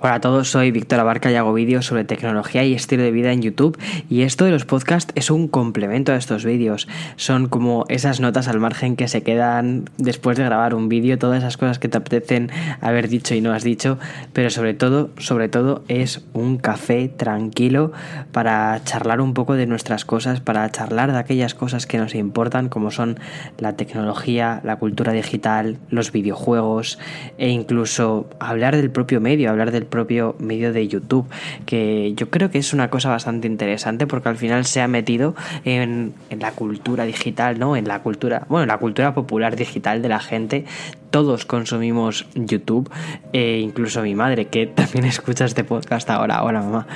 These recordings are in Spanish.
Hola a todos, soy Víctor Abarca y hago vídeos sobre tecnología y estilo de vida en YouTube y esto de los podcasts es un complemento a estos vídeos. Son como esas notas al margen que se quedan después de grabar un vídeo, todas esas cosas que te apetecen haber dicho y no has dicho, pero sobre todo, sobre todo es un café tranquilo para charlar un poco de nuestras cosas, para charlar de aquellas cosas que nos importan como son la tecnología, la cultura digital, los videojuegos e incluso hablar del propio medio, hablar del propio medio de YouTube, que yo creo que es una cosa bastante interesante porque al final se ha metido en, la cultura digital, ¿no? En la cultura, bueno, en la cultura popular digital de la gente todos consumimos YouTube, e incluso mi madre, que también escucha este podcast ahora, hola mamá,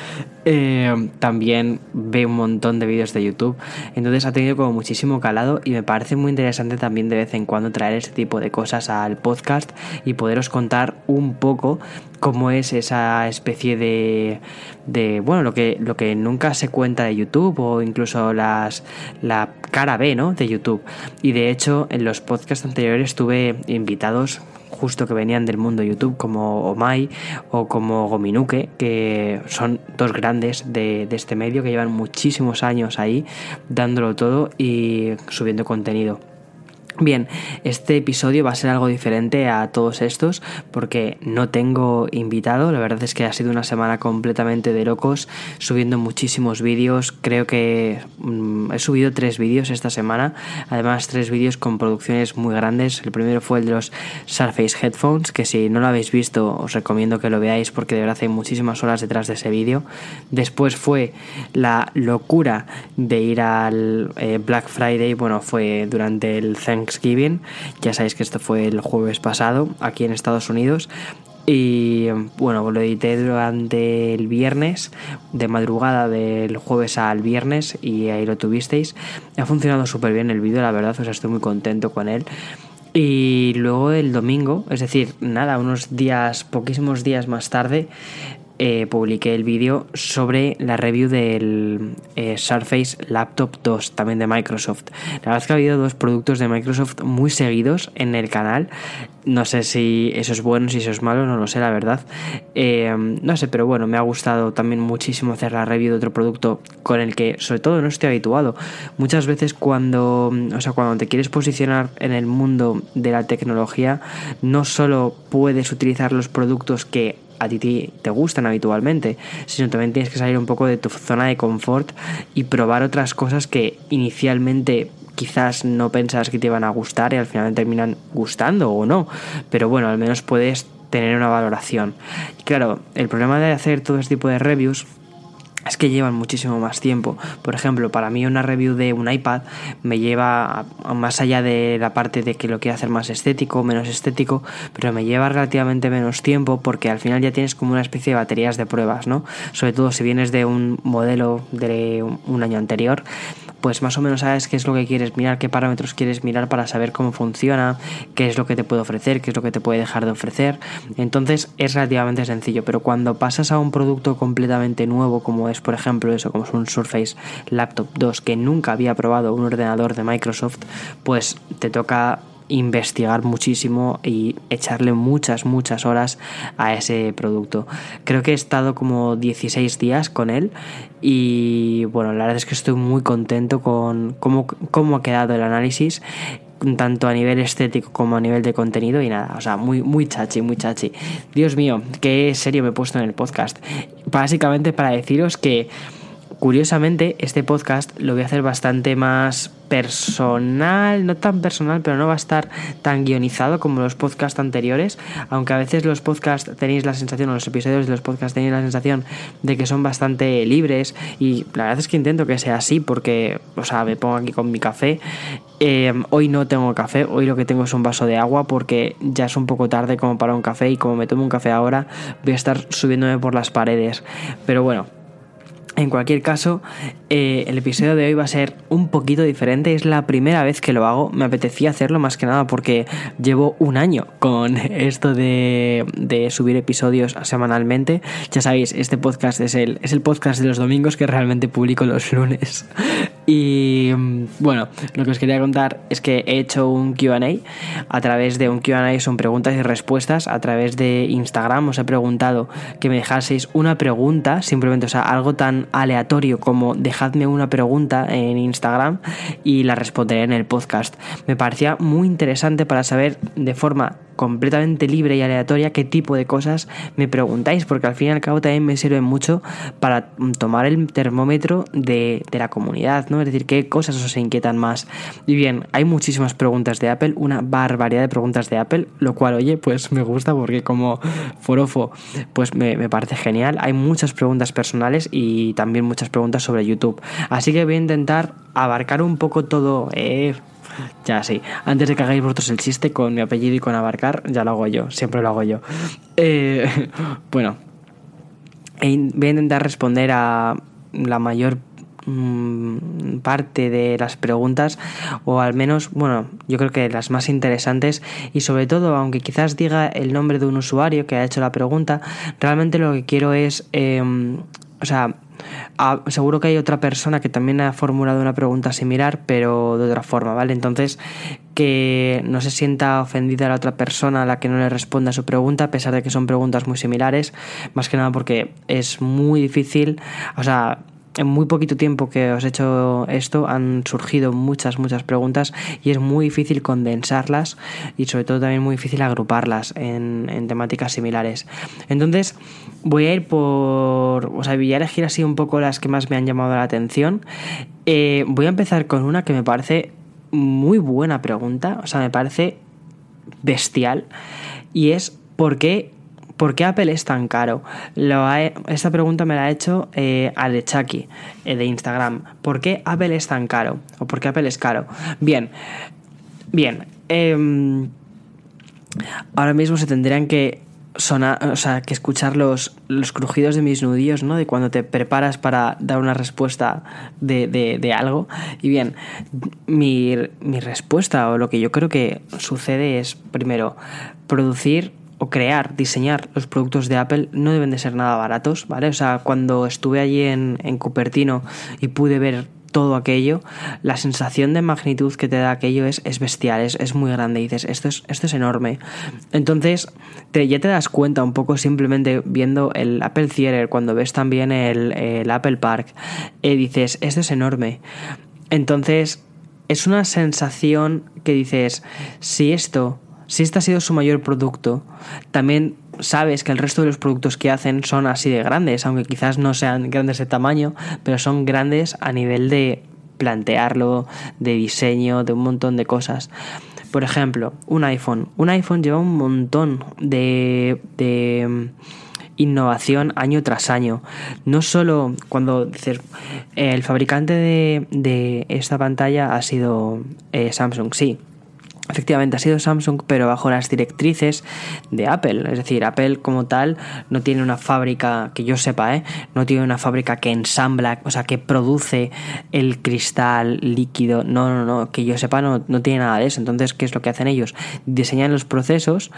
eh, también ve un montón de vídeos de YouTube, entonces ha tenido como muchísimo calado y me parece muy interesante también de vez en cuando traer este tipo de cosas al podcast y poderos contar un poco cómo es esa especie de, de bueno, lo que, lo que nunca se cuenta de YouTube o incluso las, la cara B, ¿no? De YouTube. Y de hecho, en los podcasts anteriores tuve invitados justo que venían del mundo YouTube, como Omai o como Gominuke, que son dos grandes de, de este medio que llevan muchísimos años ahí dándolo todo y subiendo contenido. Bien, este episodio va a ser algo diferente a todos estos porque no tengo invitado, la verdad es que ha sido una semana completamente de locos, subiendo muchísimos vídeos, creo que mmm, he subido tres vídeos esta semana, además tres vídeos con producciones muy grandes, el primero fue el de los Surface Headphones, que si no lo habéis visto os recomiendo que lo veáis porque de verdad hay muchísimas horas detrás de ese vídeo, después fue la locura de ir al eh, Black Friday, bueno, fue durante el Thanksgiving Thanksgiving. Ya sabéis que esto fue el jueves pasado aquí en Estados Unidos. Y bueno, lo edité durante el viernes, de madrugada del jueves al viernes, y ahí lo tuvisteis. Ha funcionado súper bien el vídeo, la verdad, o sea, estoy muy contento con él. Y luego el domingo, es decir, nada, unos días, poquísimos días más tarde, eh, publiqué el vídeo sobre la review del eh, Surface Laptop 2, también de Microsoft. La verdad es que ha habido dos productos de Microsoft muy seguidos en el canal. No sé si eso es bueno, si eso es malo, no lo sé, la verdad. Eh, no sé, pero bueno, me ha gustado también muchísimo hacer la review de otro producto con el que, sobre todo, no estoy habituado. Muchas veces cuando, o sea, cuando te quieres posicionar en el mundo de la tecnología, no solo puedes utilizar los productos que a ti te gustan habitualmente, sino también tienes que salir un poco de tu zona de confort y probar otras cosas que inicialmente quizás no pensabas que te iban a gustar y al final terminan gustando o no, pero bueno, al menos puedes tener una valoración. Claro, el problema de hacer todo este tipo de reviews es que llevan muchísimo más tiempo. Por ejemplo, para mí una review de un iPad me lleva más allá de la parte de que lo quiero hacer más estético, menos estético, pero me lleva relativamente menos tiempo porque al final ya tienes como una especie de baterías de pruebas, ¿no? Sobre todo si vienes de un modelo de un año anterior, pues más o menos sabes qué es lo que quieres mirar, qué parámetros quieres mirar para saber cómo funciona, qué es lo que te puede ofrecer, qué es lo que te puede dejar de ofrecer. Entonces es relativamente sencillo, pero cuando pasas a un producto completamente nuevo, como es por ejemplo eso, como es un Surface Laptop 2 que nunca había probado un ordenador de Microsoft, pues te toca investigar muchísimo y echarle muchas, muchas horas a ese producto. Creo que he estado como 16 días con él y bueno, la verdad es que estoy muy contento con cómo, cómo ha quedado el análisis tanto a nivel estético como a nivel de contenido y nada, o sea, muy, muy chachi, muy chachi. Dios mío, qué serio me he puesto en el podcast. Básicamente para deciros que curiosamente este podcast lo voy a hacer bastante más personal, no tan personal, pero no va a estar tan guionizado como los podcasts anteriores, aunque a veces los podcasts tenéis la sensación, o los episodios de los podcasts tenéis la sensación de que son bastante libres y la verdad es que intento que sea así porque, o sea, me pongo aquí con mi café. Eh, hoy no tengo café, hoy lo que tengo es un vaso de agua porque ya es un poco tarde como para un café y como me tomo un café ahora voy a estar subiéndome por las paredes. Pero bueno, En cualquier caso, eh, el episodio de hoy va a ser un poquito diferente. Es la primera vez que lo hago. Me apetecía hacerlo más que nada porque llevo un año con esto de, de subir episodios semanalmente. Ya sabéis, este podcast es el, es el podcast de los domingos que realmente publico los lunes. Y bueno, lo que os quería contar es que he hecho un QA a través de un QA, son preguntas y respuestas. A través de Instagram os he preguntado que me dejaseis una pregunta, simplemente, o sea, algo tan aleatorio como dejadme una pregunta en Instagram y la responderé en el podcast. Me parecía muy interesante para saber de forma completamente libre y aleatoria qué tipo de cosas me preguntáis, porque al fin y al cabo también me sirve mucho para tomar el termómetro de, la comunidad, ¿no? Es decir, qué cosas os inquietan más. Y bien, hay muchísimas preguntas de Apple, una barbaridad de preguntas de Apple, lo cual, oye, pues me gusta porque como forofo, pues me, me parece genial. Hay muchas preguntas personales y también muchas preguntas sobre YouTube. Así que voy a intentar abarcar un poco todo. Eh, ya sí, antes de que hagáis vosotros el chiste con mi apellido y con abarcar, ya lo hago yo, siempre lo hago yo. Eh, bueno, voy a intentar responder a la mayor mm, parte de las preguntas o al menos bueno yo creo que las más interesantes y sobre todo aunque quizás diga el nombre de un usuario que ha hecho la pregunta realmente lo que quiero es em, o sea Ah, seguro que hay otra persona que también ha formulado una pregunta similar, pero de otra forma, ¿vale? Entonces, que no se sienta ofendida la otra persona a la que no le responda su pregunta, a pesar de que son preguntas muy similares, más que nada porque es muy difícil, o sea, en muy poquito tiempo que os he hecho esto han surgido muchas, muchas preguntas y es muy difícil condensarlas y sobre todo también muy difícil agruparlas en, temáticas similares. Entonces voy a ir por, o sea, voy a elegir así un poco las que más me han llamado la atención. Eh, voy a empezar con una que me parece muy buena pregunta, o sea, me parece bestial y es ¿por qué ¿Por qué Apple es tan caro? esta pregunta me la ha hecho eh, Alechaki eh, de Instagram. ¿Por qué Apple es tan caro? ¿O por qué Apple es caro? Bien, bien. Em, ahora mismo se tendrían que sonar, o sea, que escuchar los, los crujidos de mis nudillos, ¿no? De cuando te preparas para dar una respuesta de, de, algo. Y bien, mi, mi respuesta o lo que yo creo que sucede es, primero, producir o crear, diseñar los productos de Apple no deben de ser nada baratos, ¿vale? O sea, cuando estuve allí en, Cupertino y pude ver todo aquello, la sensación de magnitud que te da aquello es, es bestial, es, muy grande. Dices, esto es, esto es enorme. Entonces, te, ya te das cuenta un poco simplemente viendo el Apple Theater, cuando ves también el, Apple Park, y dices, esto es enorme. Entonces, es una sensación que dices, si esto si este ha sido su mayor producto, también sabes que el resto de los productos que hacen son así de grandes, aunque quizás no sean grandes de tamaño, pero son grandes a nivel de plantearlo, de diseño, de un montón de cosas. Por ejemplo, un iPhone. Un iPhone lleva un montón de, mm, innovación año tras año. No solo cuando el fabricante de, esta pantalla ha sido eh, Samsung, sí, Efectivamente, ha sido Samsung, pero bajo las directrices de Apple. Es decir, Apple como tal no tiene una fábrica, que yo sepa, ¿eh? no tiene una fábrica que ensambla, o sea, que produce el cristal líquido. No, no, no, que yo sepa, no, no tiene nada de eso. Entonces, ¿qué es lo que hacen ellos? Diseñan los procesos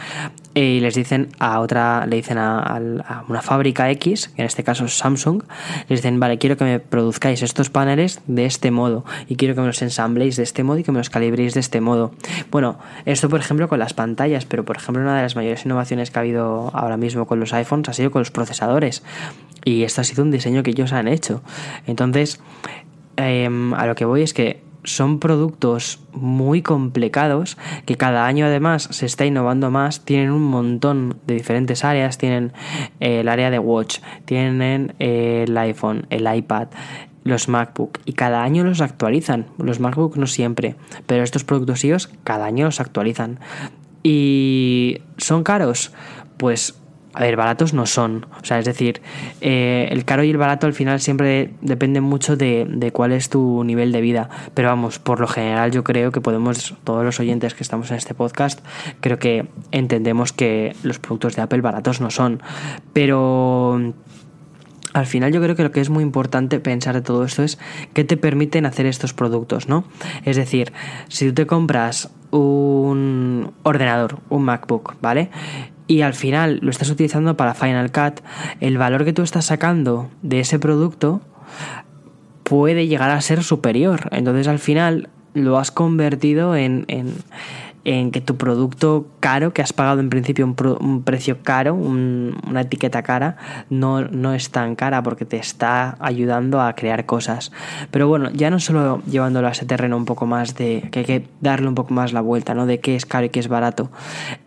y les dicen a otra, le dicen a, una fábrica X, que en este caso es Samsung, les dicen, vale, quiero que me produzcáis estos paneles de este modo y quiero que me los ensambléis de este modo y que me los calibréis de este modo. Bueno, esto por ejemplo con las pantallas, pero por ejemplo una de las mayores innovaciones que ha habido ahora mismo con los iPhones ha sido con los procesadores. Y esto ha sido un diseño que ellos han hecho. Entonces, em, a lo que voy es que son productos muy complicados que cada año además se está innovando más, tienen un montón de diferentes áreas, tienen eh, el área de Watch, tienen eh, el iPhone, el iPad, los MacBook y cada año los actualizan. Los MacBook no siempre, pero estos productos iOS cada año los actualizan. ¿Y son caros? Pues a ver, baratos no son. O sea, es decir, eh, el caro y el barato al final siempre dependen mucho de, de, cuál es tu nivel de vida. Pero vamos, por lo general yo creo que podemos, todos los oyentes que estamos en este podcast, creo que entendemos que los productos de Apple baratos no son. Pero al final yo creo que lo que es muy importante pensar de todo esto es qué te permiten hacer estos productos, ¿no? Es decir, si tú te compras un ordenador, un MacBook, ¿vale? Y al final lo estás utilizando para Final Cut, el valor que tú estás sacando de ese producto puede llegar a ser superior. Entonces al final lo has convertido en, en que tu producto caro, que has pagado en principio un, precio caro, una etiqueta cara, no, no es tan cara porque te está ayudando a crear cosas. Pero bueno, ya no solo llevándolo a ese terreno un poco más de que hay que darle un poco más la vuelta, ¿no? De qué es caro y qué es barato.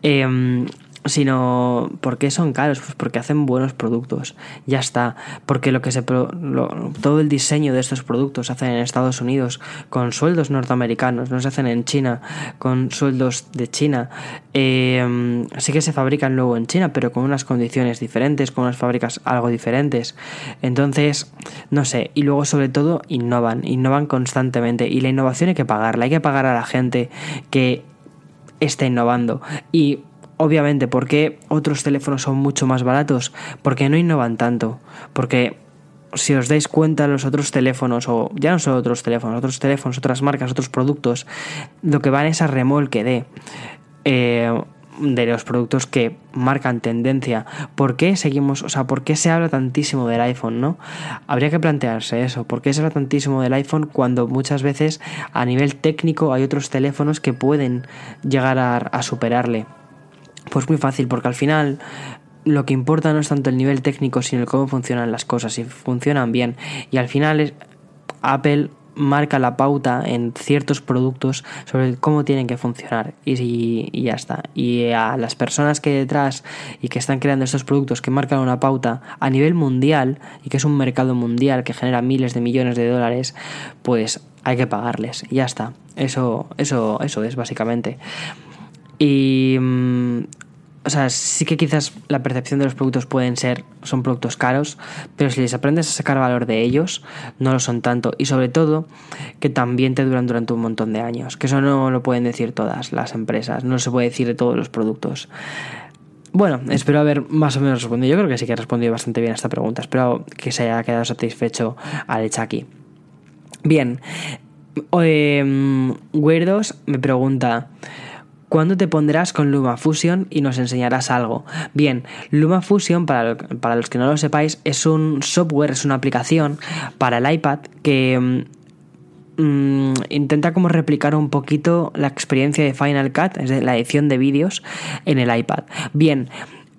Eh, sino porque son caros, pues porque hacen buenos productos. Ya está, porque lo que se todo el diseño de estos productos se hacen en Estados Unidos con sueldos norteamericanos, no se hacen en China con sueldos de China. Eh, sí que se fabrican luego en China, pero con unas condiciones diferentes, con unas fábricas algo diferentes. Entonces, no sé, y luego sobre todo innovan, innovan constantemente y la innovación hay que pagarla, hay que pagar a la gente que está innovando y Obviamente, ¿por qué otros teléfonos son mucho más baratos? Porque no innovan tanto. Porque si os dais cuenta, los otros teléfonos, o ya no solo otros teléfonos, otros teléfonos, otras marcas, otros productos, lo que van es a remolque de. Eh, de los productos que marcan tendencia. ¿Por qué seguimos, o sea, por qué se habla tantísimo del iPhone, no? Habría que plantearse eso. ¿Por qué se habla tantísimo del iPhone cuando muchas veces a nivel técnico hay otros teléfonos que pueden llegar a superarle? Pues muy fácil, porque al final lo que importa no es tanto el nivel técnico, sino el cómo funcionan las cosas, si funcionan bien. Y al final es, Apple marca la pauta en ciertos productos sobre cómo tienen que funcionar y, y, ya está. Y a las personas que detrás y que están creando estos productos que marcan una pauta a nivel mundial y que es un mercado mundial que genera miles de millones de dólares, pues hay que pagarles. Y ya está. Eso, eso, eso es básicamente. Y. Mm, o sea, sí que quizás la percepción de los productos pueden ser, son productos caros, pero si les aprendes a sacar valor de ellos, no lo son tanto. Y sobre todo, que también te duran durante un montón de años. Que eso no lo pueden decir todas las empresas, no se puede decir de todos los productos. Bueno, espero haber más o menos respondido. Yo creo que sí que he respondido bastante bien a esta pregunta. Espero que se haya quedado satisfecho al aquí. Bien. Eh, Weirdos me pregunta. ¿Cuándo te pondrás con LumaFusion y nos enseñarás algo? Bien, LumaFusion, para, para los que no lo sepáis, es un software, es una aplicación para el iPad que mm, mm, intenta como replicar un poquito la experiencia de Final Cut, es de la edición de vídeos, en el iPad. Bien,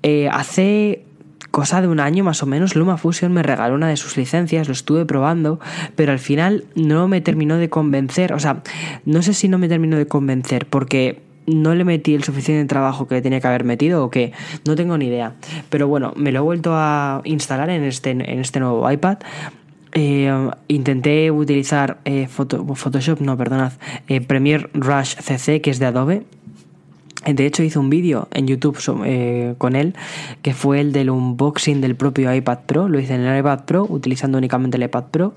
eh, hace cosa de un año más o menos, LumaFusion me regaló una de sus licencias, lo estuve probando, pero al final no me terminó de convencer, o sea, no sé si no me terminó de convencer, porque no le metí el suficiente trabajo que tenía que haber metido o que no tengo ni idea. Pero bueno, me lo he vuelto a instalar en este, en este nuevo iPad. Eh, intenté utilizar eh, Photoshop, no, perdonad, eh, Premiere Rush CC, que es de Adobe. De hecho, hice un vídeo en YouTube con él, que fue el del unboxing del propio iPad Pro. Lo hice en el iPad Pro, utilizando únicamente el iPad Pro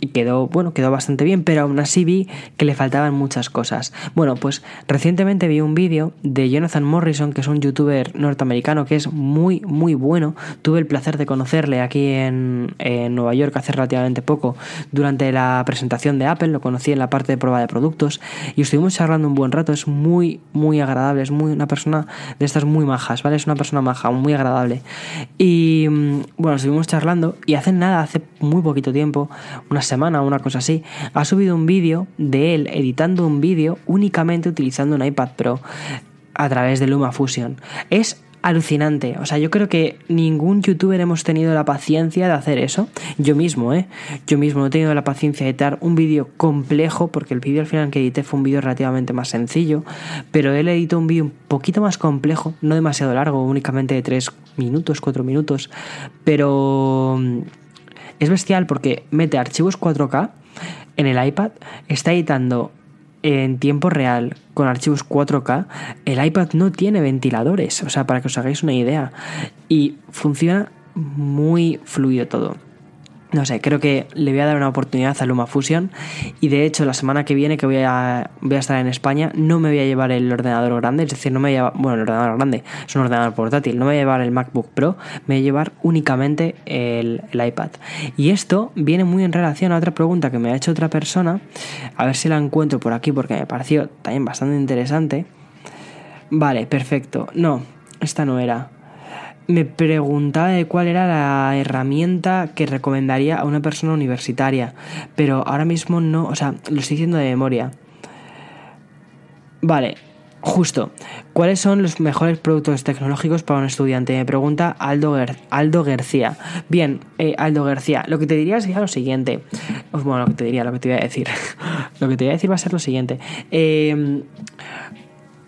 y quedó, bueno, quedó bastante bien, pero aún así vi que le faltaban muchas cosas. Bueno, pues recientemente vi un vídeo de Jonathan Morrison, que es un youtuber norteamericano que es muy, muy bueno. Tuve el placer de conocerle aquí en, Nueva York hace relativamente poco, durante la presentación de Apple, lo conocí en la parte de prueba de productos y estuvimos charlando un buen rato, es muy, muy agradable, es muy una persona de estas muy majas, ¿vale? Es una persona maja, muy agradable. Y mm, bueno, estuvimos charlando y hace nada, hace muy poquito tiempo, unas semana una cosa así, ha subido un vídeo de él editando un vídeo únicamente utilizando un iPad Pro a través de LumaFusion. Es alucinante. O sea, yo creo que ningún youtuber hemos tenido la paciencia de hacer eso. Yo mismo, ¿eh? Yo mismo no he tenido la paciencia de editar un vídeo complejo, porque el vídeo al final que edité fue un vídeo relativamente más sencillo, pero él editó un vídeo un poquito más complejo, no demasiado largo, únicamente de 3 minutos, 4 minutos, pero es bestial porque mete archivos 4K en el iPad, está editando en tiempo real con archivos 4K, el iPad no tiene ventiladores, o sea, para que os hagáis una idea, y funciona muy fluido todo. No sé, creo que le voy a dar una oportunidad a LumaFusion y de hecho la semana que viene que voy a, voy a estar en España no me voy a llevar el ordenador grande, es decir, no me voy a llevar, bueno, el ordenador grande es un ordenador portátil, no me voy a llevar el MacBook Pro, me voy a llevar únicamente el, el iPad. Y esto viene muy en relación a otra pregunta que me ha hecho otra persona, a ver si la encuentro por aquí porque me pareció también bastante interesante. Vale, perfecto. No, esta no era me preguntaba de cuál era la herramienta que recomendaría a una persona universitaria, pero ahora mismo no, o sea, lo estoy diciendo de memoria. Vale, justo. ¿Cuáles son los mejores productos tecnológicos para un estudiante? Me pregunta Aldo, Aldo García. Bien, eh, Aldo García, lo que te diría sería lo siguiente. Bueno, lo que te diría, lo que te voy a decir. lo que te voy a decir va a ser lo siguiente. Eh,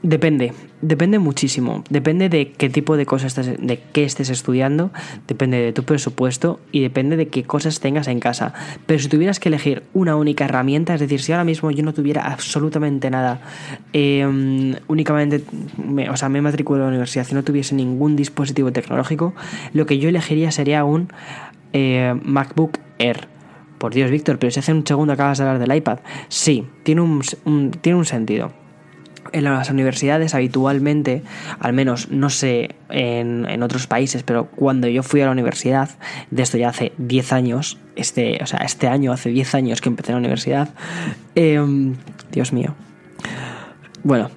Depende, depende muchísimo. Depende de qué tipo de cosas estés, de qué estés estudiando, depende de tu presupuesto y depende de qué cosas tengas en casa. Pero si tuvieras que elegir una única herramienta, es decir, si ahora mismo yo no tuviera absolutamente nada, em, únicamente, o sea, me matriculo a la universidad y no tuviese ningún dispositivo tecnológico, lo que yo elegiría sería un eh, MacBook Air. Por Dios, Víctor, pero si hace un segundo acabas de hablar del iPad. Sí, tiene un, tiene un sentido en las universidades habitualmente, al menos no sé en, otros países, pero cuando yo fui a la universidad, de esto ya hace 10 años, este, o sea, este año hace 10 años que empecé la universidad, em, Dios mío. Bueno,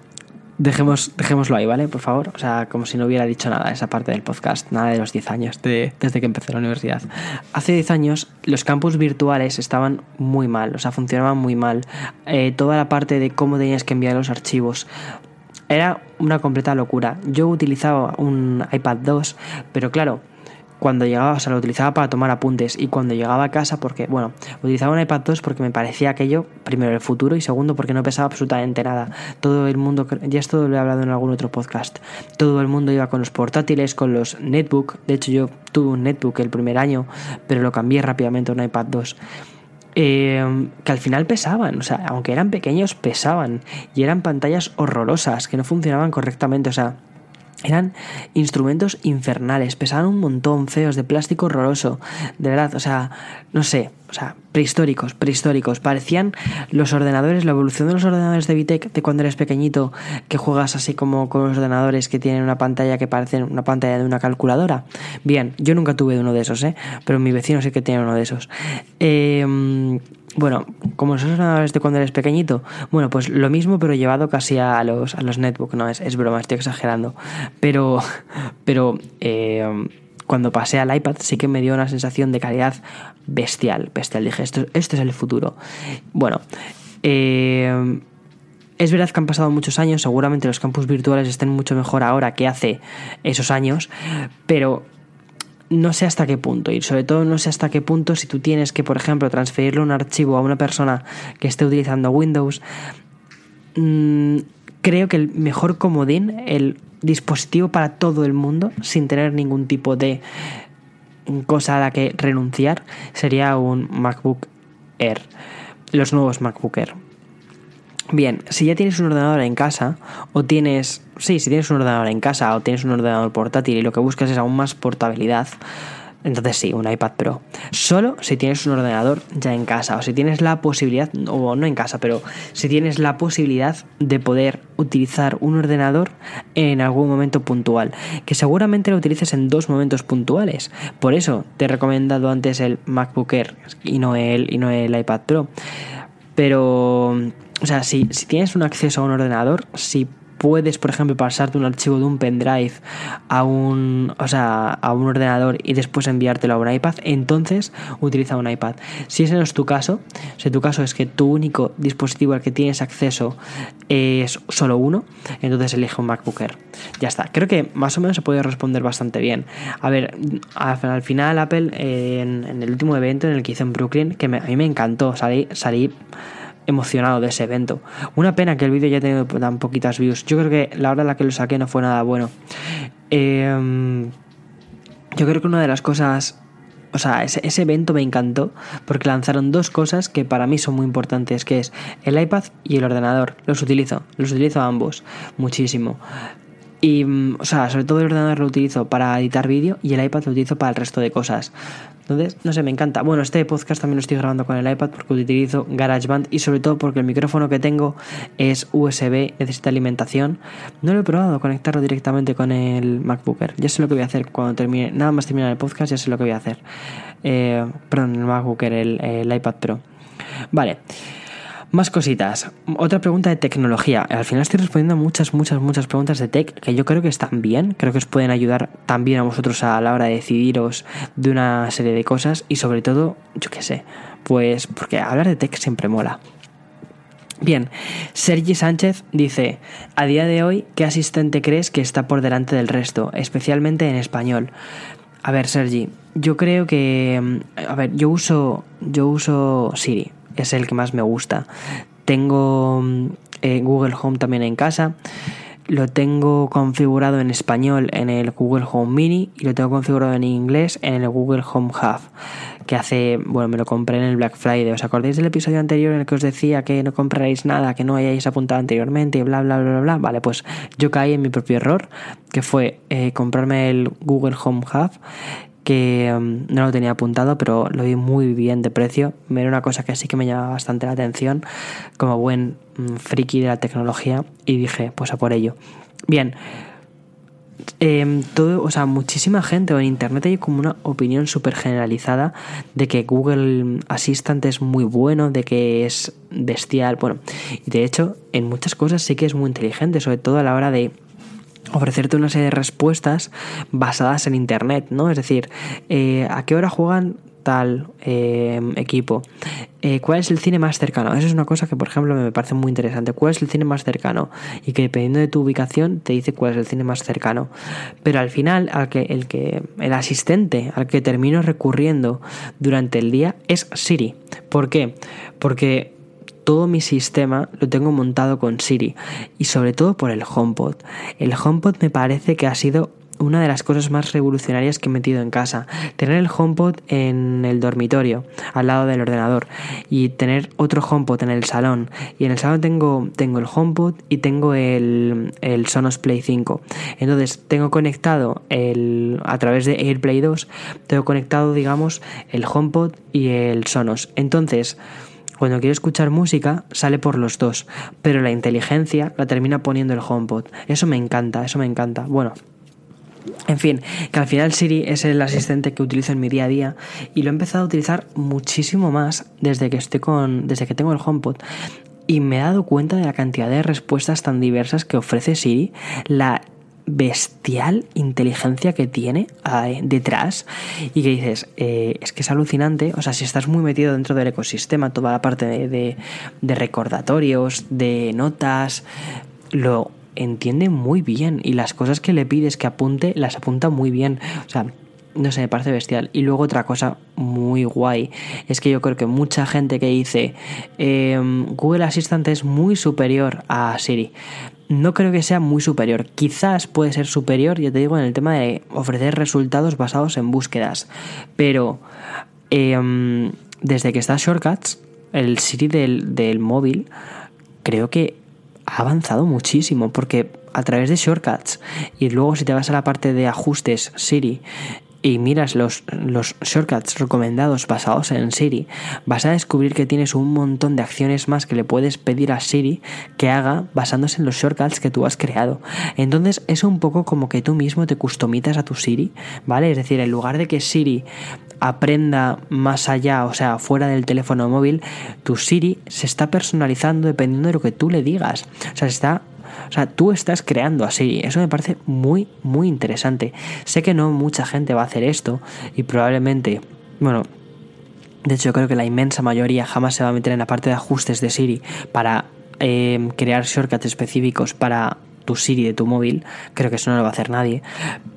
Dejemos, dejémoslo ahí, ¿vale? Por favor. O sea, como si no hubiera dicho nada esa parte del podcast, nada de los 10 años, desde que empecé la universidad. Hace 10 años los campus virtuales estaban muy mal, o sea, funcionaban muy mal. Eh, toda la parte de cómo tenías que enviar los archivos. Era una completa locura. Yo utilizaba un iPad 2, pero claro, cuando llegaba, o sea, lo utilizaba para tomar apuntes y cuando llegaba a casa, porque, bueno, utilizaba un iPad 2 porque me parecía aquello, primero, el futuro y segundo, porque no pesaba absolutamente nada. Todo el mundo, ya esto lo he hablado en algún otro podcast, todo el mundo iba con los portátiles, con los netbook, de hecho yo tuve un netbook el primer año, pero lo cambié rápidamente a un iPad 2. Eh, que al final pesaban, o sea, aunque eran pequeños, pesaban y eran pantallas horrorosas que no funcionaban correctamente, o sea, eran instrumentos infernales, pesaban un montón, feos, de plástico horroroso, de verdad, o sea, no sé, o sea, prehistóricos, prehistóricos. Parecían los ordenadores, la evolución de los ordenadores de Vitec de cuando eres pequeñito, que juegas así como con los ordenadores que tienen una pantalla que parece una pantalla de una calculadora. Bien, yo nunca tuve uno de esos, ¿eh? Pero mi vecino sí que tiene uno de esos. Eh bueno, como los ordenadores de cuando eres pequeñito, bueno, pues lo mismo, pero llevado casi a los, a los netbook, no, es, es broma, estoy exagerando. Pero, pero eh, cuando pasé al iPad sí que me dio una sensación de calidad bestial, bestial. Dije, esto, esto es el futuro. Bueno, eh, es verdad que han pasado muchos años, seguramente los campus virtuales estén mucho mejor ahora que hace esos años, pero no sé hasta qué punto y sobre todo no sé hasta qué punto si tú tienes que, por ejemplo, transferirle un archivo a una persona que esté utilizando Windows, mm, creo que el mejor comodín, el dispositivo para todo el mundo, sin tener ningún tipo de cosa a la que renunciar, sería un MacBook Air, los nuevos MacBook Air. Bien, si ya tienes un ordenador en casa o tienes, sí, si tienes un ordenador en casa o tienes un ordenador portátil y lo que buscas es aún más portabilidad, entonces sí, un iPad Pro. Solo si tienes un ordenador ya en casa o si tienes la posibilidad, o no en casa, pero si tienes la posibilidad de poder utilizar un ordenador en algún momento puntual, que seguramente lo utilices en dos momentos puntuales. Por eso te he recomendado antes el MacBook Air y no el, y no el iPad Pro. Pero o sea, si, si tienes un acceso a un ordenador, si puedes, por ejemplo, pasarte un archivo de un pendrive a un, o sea, a un ordenador y después enviártelo a un iPad, entonces utiliza un iPad. Si ese no es tu caso, si tu caso es que tu único dispositivo al que tienes acceso es solo uno, entonces elige un MacBook Air. Ya está. Creo que más o menos se puede responder bastante bien. A ver, al final Apple en, el último evento en el que hice en Brooklyn, que a mí me encantó, salí, salí emocionado de ese evento. Una pena que el vídeo haya tenido tan poquitas views. Yo creo que la hora en la que lo saqué no fue nada bueno. Em, yo creo que una de las cosas o sea, ese, evento me encantó porque lanzaron dos cosas que para mí son muy importantes, que es el iPad y el ordenador. Los utilizo, los utilizo ambos muchísimo. Y, mm, o sea, sobre todo el ordenador lo utilizo para editar vídeo y el iPad lo utilizo para el resto de cosas. Entonces, no sé, me encanta. Bueno, este podcast también lo estoy grabando con el iPad porque utilizo GarageBand y sobre todo porque el micrófono que tengo es USB, necesita alimentación. No lo he probado conectarlo directamente con el MacBooker. Ya sé lo que voy a hacer cuando termine, nada más terminar el podcast, ya sé lo que voy a hacer. Eh, perdón, el MacBooker, el, el iPad Pro. Vale. Más cositas. Otra pregunta de tecnología. Al final estoy respondiendo muchas, muchas, muchas preguntas de tech que yo creo que están bien. Creo que os pueden ayudar también a vosotros a la hora de decidiros de una serie de cosas. Y sobre todo, yo qué sé, pues porque hablar de tech siempre mola. Bien, Sergi Sánchez dice, a día de hoy, ¿qué asistente crees que está por delante del resto, especialmente en español? A ver, Sergi, yo creo que, a ver, yo uso, yo uso Siri, es el que más me gusta. Tengo eh, Google Home también en casa. Lo tengo configurado en español en el Google Home Mini y lo tengo configurado en inglés en el Google Home Hub. Que hace, bueno, me lo compré en el Black Friday. ¿Os acordáis del episodio anterior en el que os decía que no compraréis nada que no hayáis apuntado anteriormente y bla, bla, bla, bla? Vale, pues yo caí en mi propio error, que fue eh, comprarme el Google Home Hub que mm, no lo tenía apuntado, pero lo vi muy bien de precio. Era una cosa que sí que me llamaba bastante la atención, como buen mm, friki de la tecnología, y dije, pues a por ello. Bien, em, todo, o sea, muchísima gente en internet hay como una opinión súper generalizada de que Google Assistant es muy bueno, de que es bestial, bueno, y de hecho en muchas cosas sí que es muy inteligente, sobre todo a la hora de ofrecerte una serie de respuestas basadas en internet, ¿no? Es decir, eh, ¿a qué hora juegan tal eh, equipo? Eh, ¿Cuál es el cine más cercano? Eso es una cosa que, por ejemplo, me parece muy interesante. ¿Cuál es el cine más cercano? Y que dependiendo de tu ubicación te dice cuál es el cine más cercano. Pero al final, al que, el que el asistente al que termino recurriendo durante el día es Siri. ¿Por qué? Porque todo mi sistema lo tengo montado con Siri y sobre todo por el HomePod. El HomePod me parece que ha sido una de las cosas más revolucionarias que he metido en casa. Tener el HomePod en el dormitorio, al lado del ordenador, y tener otro HomePod en el salón. Y en el salón tengo, tengo el HomePod y tengo el, el Sonos Play 5. Entonces tengo conectado el, a través de AirPlay 2, tengo conectado, digamos, el HomePod y el Sonos. Entonces, cuando quiero escuchar música, sale por los dos, pero la inteligencia la termina poniendo el HomePod. Eso me encanta, eso me encanta. Bueno, en fin, que al final Siri es el asistente que utilizo en mi día a día y lo he empezado a utilizar muchísimo más desde que estoy con desde que tengo el HomePod y me he dado cuenta de la cantidad de respuestas tan diversas que ofrece Siri, la bestial inteligencia que tiene detrás y que dices, eh, es que es alucinante, o sea, si estás muy metido dentro del ecosistema, toda la parte de, de, recordatorios, de notas, lo entiende muy bien y las cosas que le pides que apunte, las apunta muy bien, o sea, no sé, me parece bestial. Y luego otra cosa muy guay es que yo creo que mucha gente que dice em, Google Assistant es muy superior a Siri no creo que sea muy superior. Quizás puede ser superior, ya te digo, en el tema de ofrecer resultados basados en búsquedas. Pero em, desde que está Shortcuts, el Siri del, del móvil, creo que ha avanzado muchísimo. Porque a través de Shortcuts y luego si te vas a la parte de ajustes Siri y miras los, los shortcuts recomendados basados en Siri, vas a descubrir que tienes un montón de acciones más que le puedes pedir a Siri que haga basándose en los shortcuts que tú has creado. Entonces es un poco como que tú mismo te customizas a tu Siri, ¿vale? Es decir, en lugar de que Siri aprenda más allá, o sea, fuera del teléfono móvil, tu Siri se está personalizando dependiendo de lo que tú le digas. O sea, se está o sea, tú estás creando así. Eso me parece muy, muy interesante. Sé que no mucha gente va a hacer esto y probablemente, bueno, de hecho, yo creo que la inmensa mayoría jamás se va a meter en la parte de ajustes de Siri para eh, crear shortcuts específicos para tu Siri de tu móvil. Creo que eso no lo va a hacer nadie.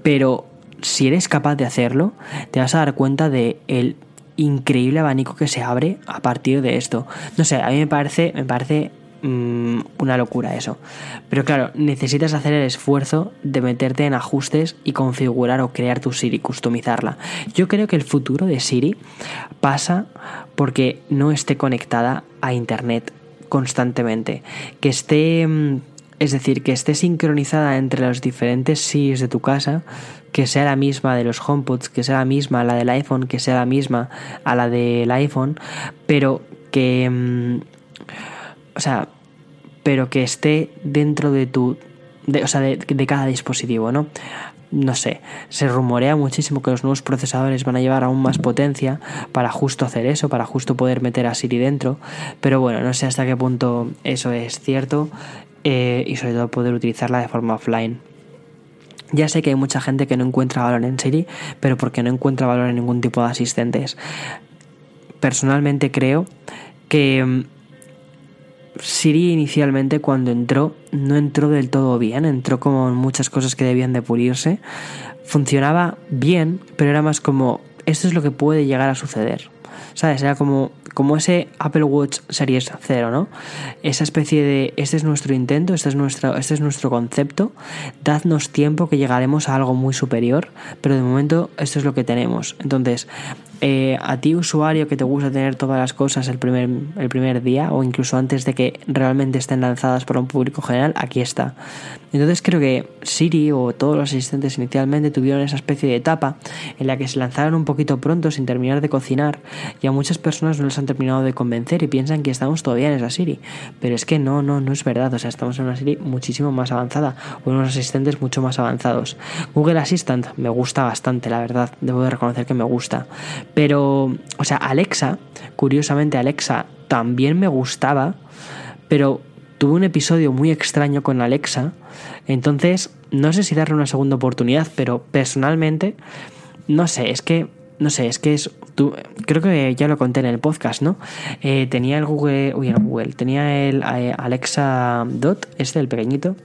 Pero si eres capaz de hacerlo, te vas a dar cuenta de el increíble abanico que se abre a partir de esto. No sé, a mí me parece, me parece Mm, una locura eso. Pero claro, necesitas hacer el esfuerzo de meterte en ajustes y configurar o crear tu Siri, customizarla. Yo creo que el futuro de Siri pasa porque no esté conectada a Internet constantemente, que esté mm, es decir, que esté sincronizada entre los diferentes Siris de tu casa, que sea la misma de los HomePods, que sea la misma la del iPhone, que sea la misma a la del iPhone, pero que... O sea, pero que esté dentro de tu... De, o sea, de, de cada dispositivo, ¿no? no sé, se rumorea muchísimo que los nuevos procesadores van a llevar aún más potencia para justo hacer eso, para justo poder meter a Siri dentro, pero bueno, no sé hasta qué punto eso es cierto eh, y sobre todo poder utilizarla de forma offline. Ya sé que hay mucha gente que no encuentra valor en Siri, pero porque no encuentra valor en ningún tipo de asistentes. Personalmente creo que mm, Siri inicialmente cuando entró no entró del todo bien, entró como muchas cosas que debían de pulirse. Funcionaba bien, pero era más como esto es lo que puede llegar a suceder. ¿Sabes? Era como, como ese Apple Watch Series 0, ¿no? Esa especie de, este es nuestro intento, este es nuestro, este es nuestro concepto, dadnos tiempo que llegaremos a algo muy superior, pero de momento esto es lo que tenemos. Entonces, eh, a ti usuario que te gusta tener todas las cosas el primer, el primer día o incluso antes de que realmente estén lanzadas para un público general, aquí está. Entonces creo que Siri o todos los asistentes inicialmente tuvieron esa especie de etapa en la que se lanzaron un poquito pronto sin terminar de cocinar y a muchas personas no les han terminado de convencer y piensan que estamos todavía en esa Siri. Pero es que no, no, no es verdad. O sea, estamos en una Siri muchísimo más avanzada o en unos asistentes mucho más avanzados. Google Assistant me gusta bastante, la verdad. Debo de reconocer que me gusta pero, o sea, Alexa, curiosamente Alexa también me gustaba, pero tuve un episodio muy extraño con Alexa, entonces no sé si darle una segunda oportunidad, pero personalmente, no sé, es que, no sé, es que es, creo que ya lo conté en el podcast, ¿no? Eh, tenía el Google, uy, el Google, tenía el eh, Alexa Dot, este, el pequeñito,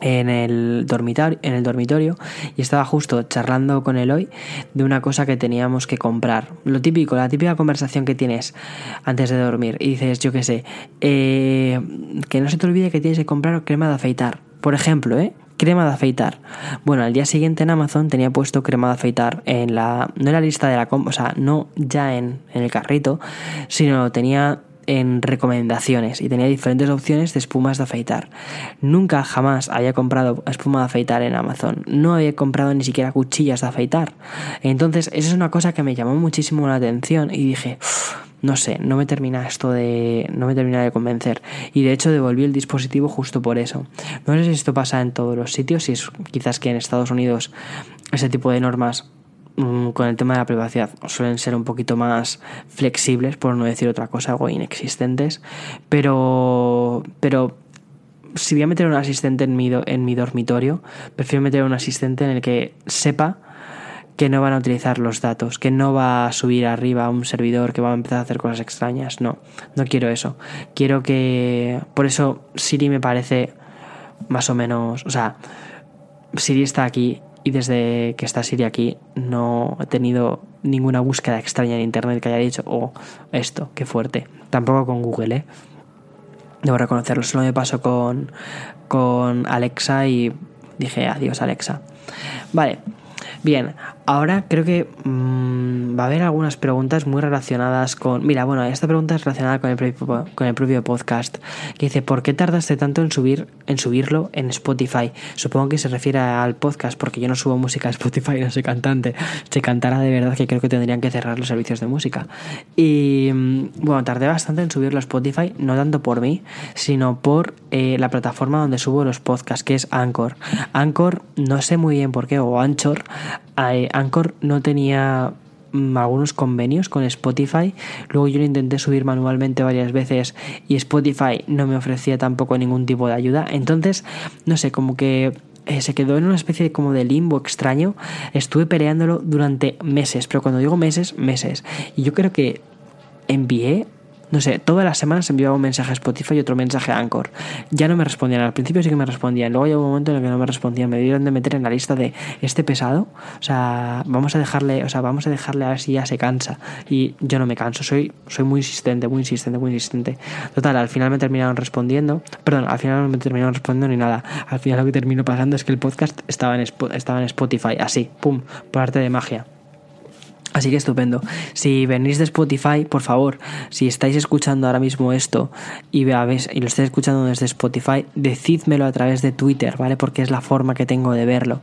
en el dormitorio, en el dormitorio y estaba justo charlando con Eloy de una cosa que teníamos que comprar. Lo típico, la típica conversación que tienes antes de dormir y dices, yo qué sé, eh, que no se te olvide que tienes que comprar crema de afeitar. Por ejemplo, ¿eh? Crema de afeitar. Bueno, al día siguiente en Amazon tenía puesto crema de afeitar en la. No en la lista de la compra, o sea, no ya en, en el carrito, sino tenía en recomendaciones y tenía diferentes opciones de espumas de afeitar. Nunca jamás había comprado espuma de afeitar en Amazon. No había comprado ni siquiera cuchillas de afeitar. Entonces, esa es una cosa que me llamó muchísimo la atención y dije, no sé, no me termina esto de. no me termina de convencer. Y de hecho devolví el dispositivo justo por eso. No sé si esto pasa en todos los sitios, si es quizás que en Estados Unidos ese tipo de normas con el tema de la privacidad suelen ser un poquito más flexibles, por no decir otra cosa, algo inexistentes, pero, pero si voy a meter un asistente en mi, en mi dormitorio, prefiero meter un asistente en el que sepa que no van a utilizar los datos, que no va a subir arriba a un servidor que va a empezar a hacer cosas extrañas. No, no quiero eso. Quiero que... Por eso Siri me parece más o menos... O sea, Siri está aquí y desde que está Siri aquí no he tenido ninguna búsqueda extraña en internet que haya dicho, oh, esto, qué fuerte. Tampoco con Google, ¿eh? Debo reconocerlo, solo me pasó con, con Alexa y dije adiós Alexa. Vale, bien, Ahora creo que mm, va a haber algunas preguntas muy relacionadas con... Mira, bueno, esta pregunta es relacionada con el, propio, podcast, que dice, ¿por qué tardaste tanto en, subir, en subirlo en Spotify? Supongo que se refiere al podcast, porque yo no subo música a Spotify, no soy cantante. Si cantara de verdad que creo que tendrían que cerrar los servicios de música. Y mm, bueno, tardé bastante en subirlo a Spotify, no tanto por mí, sino por eh, la plataforma donde subo los podcasts, que es Anchor. Anchor, no sé muy bien por qué, o Anchor, Anchor no tenía mm, algunos convenios con Spotify. Luego yo lo intenté subir manualmente varias veces y Spotify no me ofrecía tampoco ningún tipo de ayuda. Entonces, no sé, como que eh, se quedó en una especie de, como de limbo extraño. Estuve peleándolo durante meses, pero cuando digo meses, meses. Y yo creo que envié no sé, todas las semanas enviaba un mensaje a Spotify y otro mensaje a Anchor. Ya no me respondían, al principio sí que me respondían, luego llegó un momento en el que no me respondían, me dieron de meter en la lista de este pesado, o sea, vamos a dejarle, o sea, vamos a dejarle a ver si ya se cansa. Y yo no me canso, soy, soy muy insistente, muy insistente, muy insistente. Total, al final me terminaron respondiendo, perdón, al final no me terminaron respondiendo ni nada. Al final lo que terminó pasando es que el podcast estaba en, estaba en Spotify, así, pum, por arte de magia. Así que estupendo. Si venís de Spotify, por favor, si estáis escuchando ahora mismo esto y, y lo estáis escuchando desde Spotify, decídmelo a través de Twitter, ¿vale? Porque es la forma que tengo de verlo.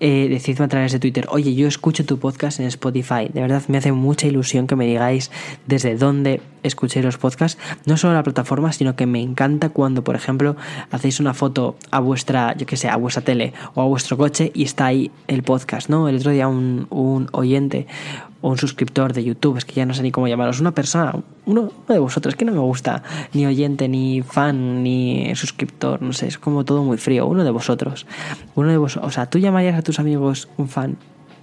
Eh, decidme a través de Twitter, oye, yo escucho tu podcast en Spotify. De verdad me hace mucha ilusión que me digáis desde dónde escuchéis los podcasts. No solo la plataforma, sino que me encanta cuando, por ejemplo, hacéis una foto a vuestra, yo que sé, a vuestra tele o a vuestro coche y está ahí el podcast, ¿no? El otro día un, un oyente o un suscriptor de YouTube, es que ya no sé ni cómo llamaros, una persona, uno, de vosotros, que no me gusta, ni oyente, ni fan, ni suscriptor, no sé, es como todo muy frío, uno de vosotros, uno de vosotros, o sea, tú llamarías a tus amigos un fan,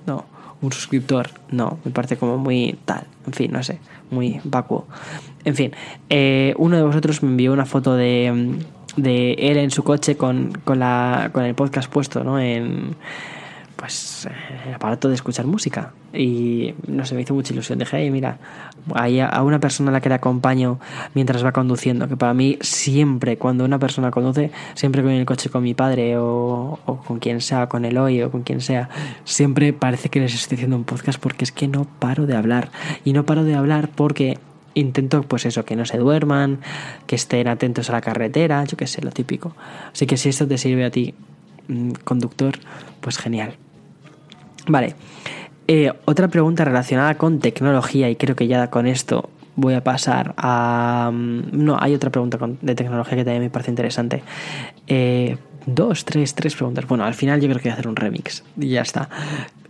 no, un suscriptor, no, me parece como muy tal, en fin, no sé, muy vacuo. En fin, eh, uno de vosotros me envió una foto de, de él en su coche con, con, la, con el podcast puesto, ¿no? En pues el aparato de escuchar música y no sé, me hizo mucha ilusión. Dije, hey, mira, hay a una persona a la que le acompaño mientras va conduciendo, que para mí siempre, cuando una persona conduce, siempre con el coche con mi padre o, con quien sea, con Eloy o con quien sea, siempre parece que les estoy haciendo un podcast porque es que no paro de hablar. Y no paro de hablar porque intento, pues eso, que no se duerman, que estén atentos a la carretera, yo qué sé, lo típico. Así que si esto te sirve a ti, mm, conductor, pues genial. Vale. Eh, otra pregunta relacionada con tecnología y creo que ya con esto voy a pasar a... Mm, no, hay otra pregunta de tecnología que también me parece interesante. Eh, dos, tres, tres preguntas. Bueno, al final yo creo que voy a hacer un remix y ya está.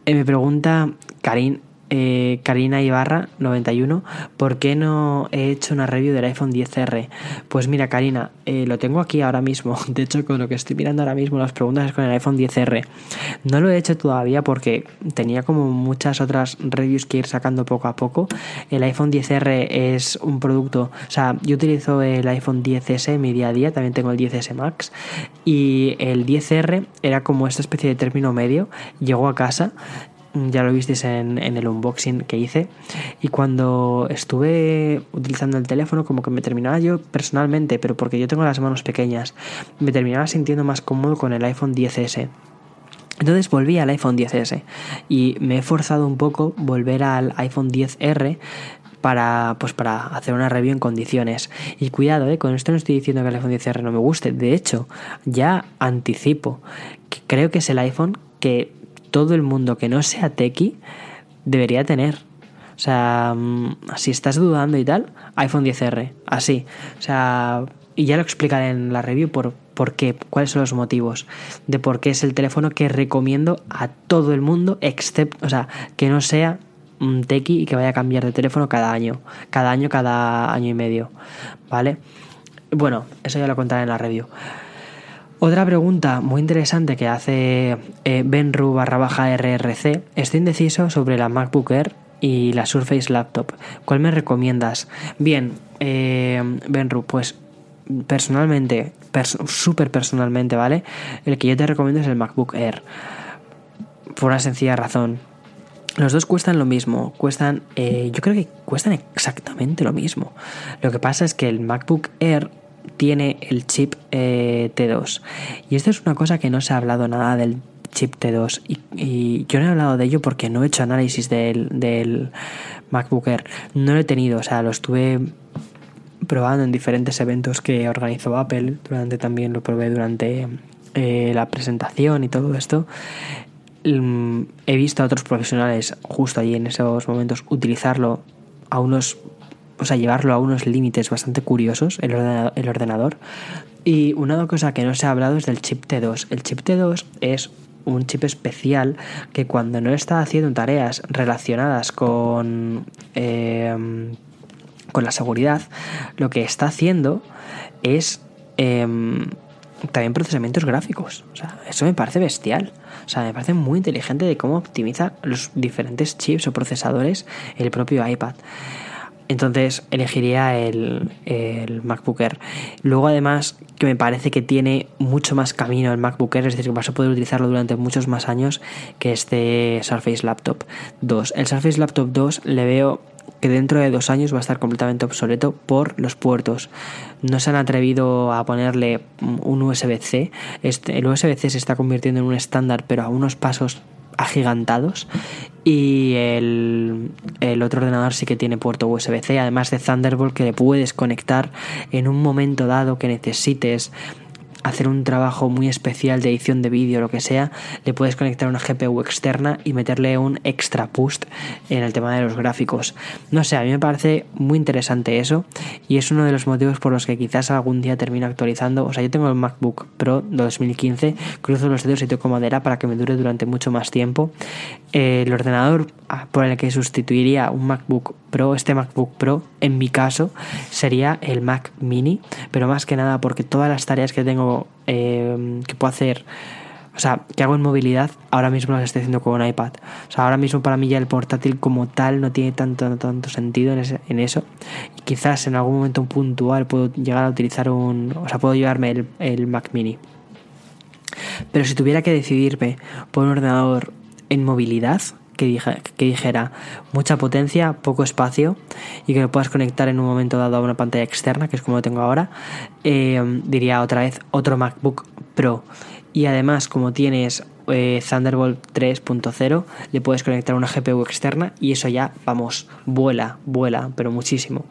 Eh, me pregunta Karin eh, Karina Ibarra 91 ¿por qué no he hecho una review del iPhone 10R? Pues mira Karina, eh, lo tengo aquí ahora mismo. De hecho con lo que estoy mirando ahora mismo las preguntas es con el iPhone 10R no lo he hecho todavía porque tenía como muchas otras reviews que ir sacando poco a poco. El iPhone 10R es un producto o sea, yo utilizo el iPhone 10S en mi día a día también tengo el 10S Max y el 10R era como esta especie de término medio llegó a casa ya lo visteis en, el unboxing que hice. Y cuando estuve utilizando el teléfono, como que me terminaba yo personalmente, pero porque yo tengo las manos pequeñas, me terminaba sintiendo más cómodo con el iPhone 10S. Entonces volví al iPhone 10S y me he forzado un poco volver al iPhone 10R para, pues para hacer una review en condiciones. Y cuidado, ¿eh? con esto no estoy diciendo que el iPhone 10R no me guste. De hecho, ya anticipo que creo que es el iPhone que todo el mundo que no sea tequi debería tener. O sea, mm, si estás dudando y tal, iPhone 10R, así. O sea, y ya lo explicaré en la review por, por qué, cuáles son los motivos de por qué es el teléfono que recomiendo a todo el mundo, excepto, o sea, que no sea un tequi y que vaya a cambiar de teléfono cada año, cada año, cada año y medio, ¿vale? Bueno, eso ya lo contaré en la review. Otra pregunta muy interesante que hace eh, Benru barra baja RRC. Estoy indeciso sobre la MacBook Air y la Surface Laptop. ¿Cuál me recomiendas? Bien, eh, Benru, pues personalmente, súper personalmente, ¿vale? El que yo te recomiendo es el MacBook Air. Por una sencilla razón. Los dos cuestan lo mismo, cuestan, eh, yo creo que cuestan exactamente lo mismo. Lo que pasa es que el MacBook Air tiene el chip eh, T2. Y esto es una cosa que no se ha hablado nada del chip T2. Y, yo no he hablado de ello porque no he hecho análisis del, del MacBook Air. No lo he tenido, o sea, lo estuve probando en diferentes eventos que organizó Apple. Durante también lo probé durante eh, la presentación y todo esto. Mm, he visto a otros profesionales justo allí en esos momentos utilizarlo a unos o sea, llevarlo a unos límites bastante curiosos, el ordenador. Y una cosa que no se ha hablado es del chip T2. El chip T2 es un chip especial que cuando no está haciendo tareas relacionadas con, em, con la seguridad, lo que está haciendo es em, también procesamientos gráficos. O sea, eso me parece bestial. O sea, me parece muy inteligente de cómo optimiza los diferentes chips o procesadores el propio iPad. Entonces elegiría el, el MacBook. Luego además que me parece que tiene mucho más camino el MacBook es decir, que vas a poder utilizarlo durante muchos más años que este Surface Laptop 2. El Surface Laptop 2 le veo que dentro de dos años va a estar completamente obsoleto por los puertos. No se han atrevido a ponerle un USB-C. Este, el USB-C se está convirtiendo en un estándar, pero a unos pasos agigantados. Y el, el, otro ordenador sí que tiene puerto USB-C, además de Thunderbolt que le puedes conectar en un momento dado que necesites hacer un trabajo muy especial de edición de vídeo lo que sea, le puedes conectar una GPU externa y meterle un extra boost en el tema de los gráficos. No sé, a mí me parece muy interesante eso y es uno de los motivos por los que quizás algún día termine actualizando. O sea, yo tengo el MacBook Pro 2015, cruzo los dedos y toco madera para que me dure durante mucho más tiempo. el ordenador ah, por el que sustituiría un MacBook Pro, este MacBook Pro, en mi caso, sería el Mac Mini, pero más que nada porque todas las tareas que tengo eh, que puedo hacer, o sea, que hago en movilidad, ahora mismo las estoy haciendo con un iPad. O sea, ahora mismo para mí ya el portátil como tal no tiene tanto, tanto sentido en, eso. Y quizás en algún momento puntual puedo llegar a utilizar un, o sea, puedo llevarme el Mac Mini. Pero si tuviera que decidirme por un ordenador en movilidad, que, dijera mucha potencia, poco espacio y que lo puedas conectar en un momento dado a una pantalla externa, que es como lo tengo ahora, eh, diría otra vez otro MacBook Pro. Y además, como tienes eh, Thunderbolt 3.0, le puedes conectar una GPU externa y eso ya, vamos, vuela, vuela, pero muchísimo.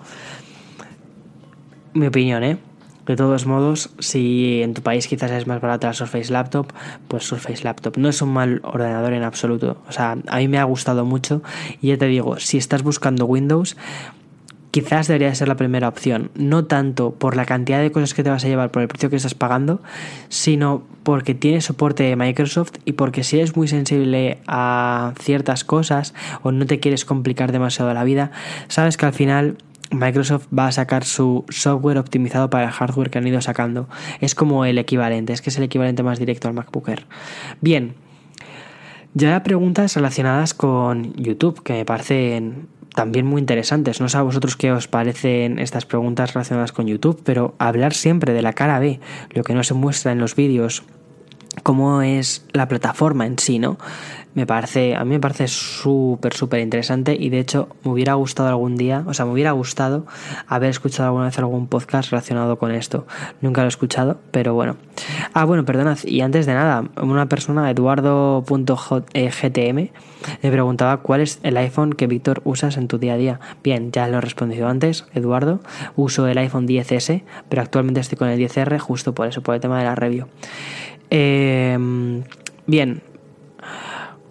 Mi opinión, ¿eh? De todos modos, si en tu país quizás es más barata la Surface Laptop, pues Surface Laptop no es un mal ordenador en absoluto. O sea, a mí me ha gustado mucho y ya te digo, si estás buscando Windows, quizás debería ser la primera opción. No tanto por la cantidad de cosas que te vas a llevar por el precio que estás pagando, sino porque tiene soporte de Microsoft y porque si eres muy sensible a ciertas cosas o no te quieres complicar demasiado la vida, sabes que al final Microsoft va a sacar su software optimizado para el hardware que han ido sacando. Es como el equivalente, es que es el equivalente más directo al MacBook Air. Bien, ya preguntas relacionadas con YouTube, que me parecen también muy interesantes. No sé a vosotros qué os parecen estas preguntas relacionadas con YouTube, pero hablar siempre de la cara B, lo que no se muestra en los vídeos, cómo es la plataforma en sí, ¿no? me parece, a mí me parece súper, súper interesante y de hecho me hubiera gustado algún día, o sea, me hubiera gustado haber escuchado alguna vez algún podcast relacionado con esto. Nunca lo he escuchado, pero bueno. Ah, bueno, perdonad, y antes de nada, una persona, eduardo.gtm, me preguntaba cuál es el iPhone que Víctor usas en tu día a día. Bien, ya lo he respondido antes, Eduardo. Uso el iPhone 10S, pero actualmente estoy con el 10R justo por eso, por el tema de la review. Eh, bien,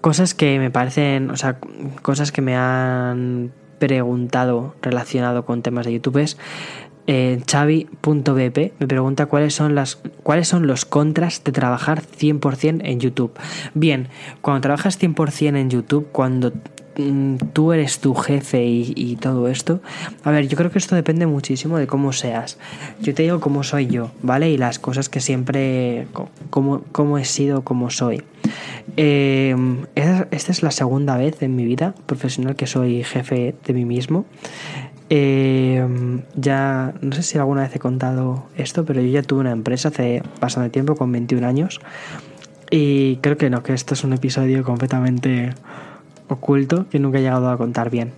Cosas que me parecen, o sea, cosas que me han preguntado relacionado con temas de YouTube es eh, me pregunta cuáles son las cuáles son los contras de trabajar 100% en YouTube. Bien, cuando trabajas 100% en YouTube, cuando tú eres tu jefe y, todo esto. A ver, yo creo que esto depende muchísimo de cómo seas. Yo te digo cómo soy yo, ¿vale? Y las cosas que siempre, cómo, he sido, cómo soy. Em, esta es la segunda vez en mi vida profesional que soy jefe de mí mismo. Em, ya, no sé si alguna vez he contado esto, pero yo ya tuve una empresa hace bastante tiempo, con 21 años. Y creo que no, que esto es un episodio completamente oculto que nunca he llegado a contar bien.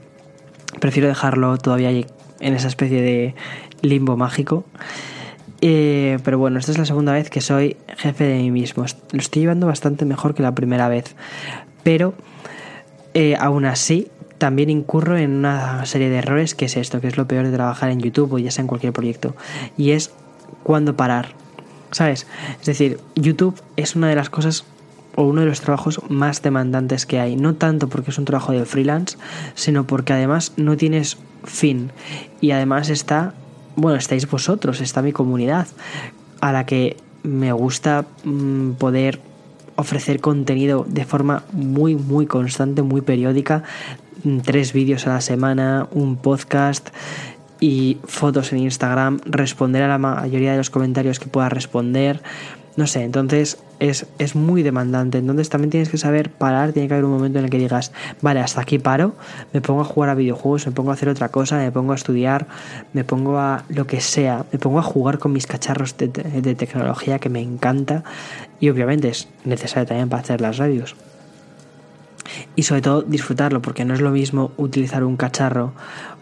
Prefiero dejarlo todavía en esa especie de limbo mágico. Eh, pero bueno, esta es la segunda vez que soy jefe de mí mismo. Lo estoy llevando bastante mejor que la primera vez. Pero eh, aún así, también incurro en una serie de errores que es esto, que es lo peor de trabajar en YouTube o ya sea en cualquier proyecto. Y es cuándo parar. ¿Sabes? Es decir, YouTube es una de las cosas o uno de los trabajos más demandantes que hay. No tanto porque es un trabajo de freelance, sino porque además no tienes fin. Y además está, bueno, estáis vosotros, está mi comunidad, a la que me gusta mm, poder ofrecer contenido de forma muy, muy constante, muy periódica. Mm, tres vídeos a la semana, un podcast y fotos en Instagram, responder a la mayoría de los comentarios que pueda responder, no sé, entonces es, es, muy demandante. Entonces también tienes que saber parar, tiene que haber un momento en el que digas, vale, hasta aquí paro, me pongo a jugar a videojuegos, me pongo a hacer otra cosa, me pongo a estudiar, me pongo a lo que sea, me pongo a jugar con mis cacharros de, de tecnología que me encanta y obviamente es necesario también para hacer las radios. Y sobre todo disfrutarlo, porque no es lo mismo utilizar un cacharro,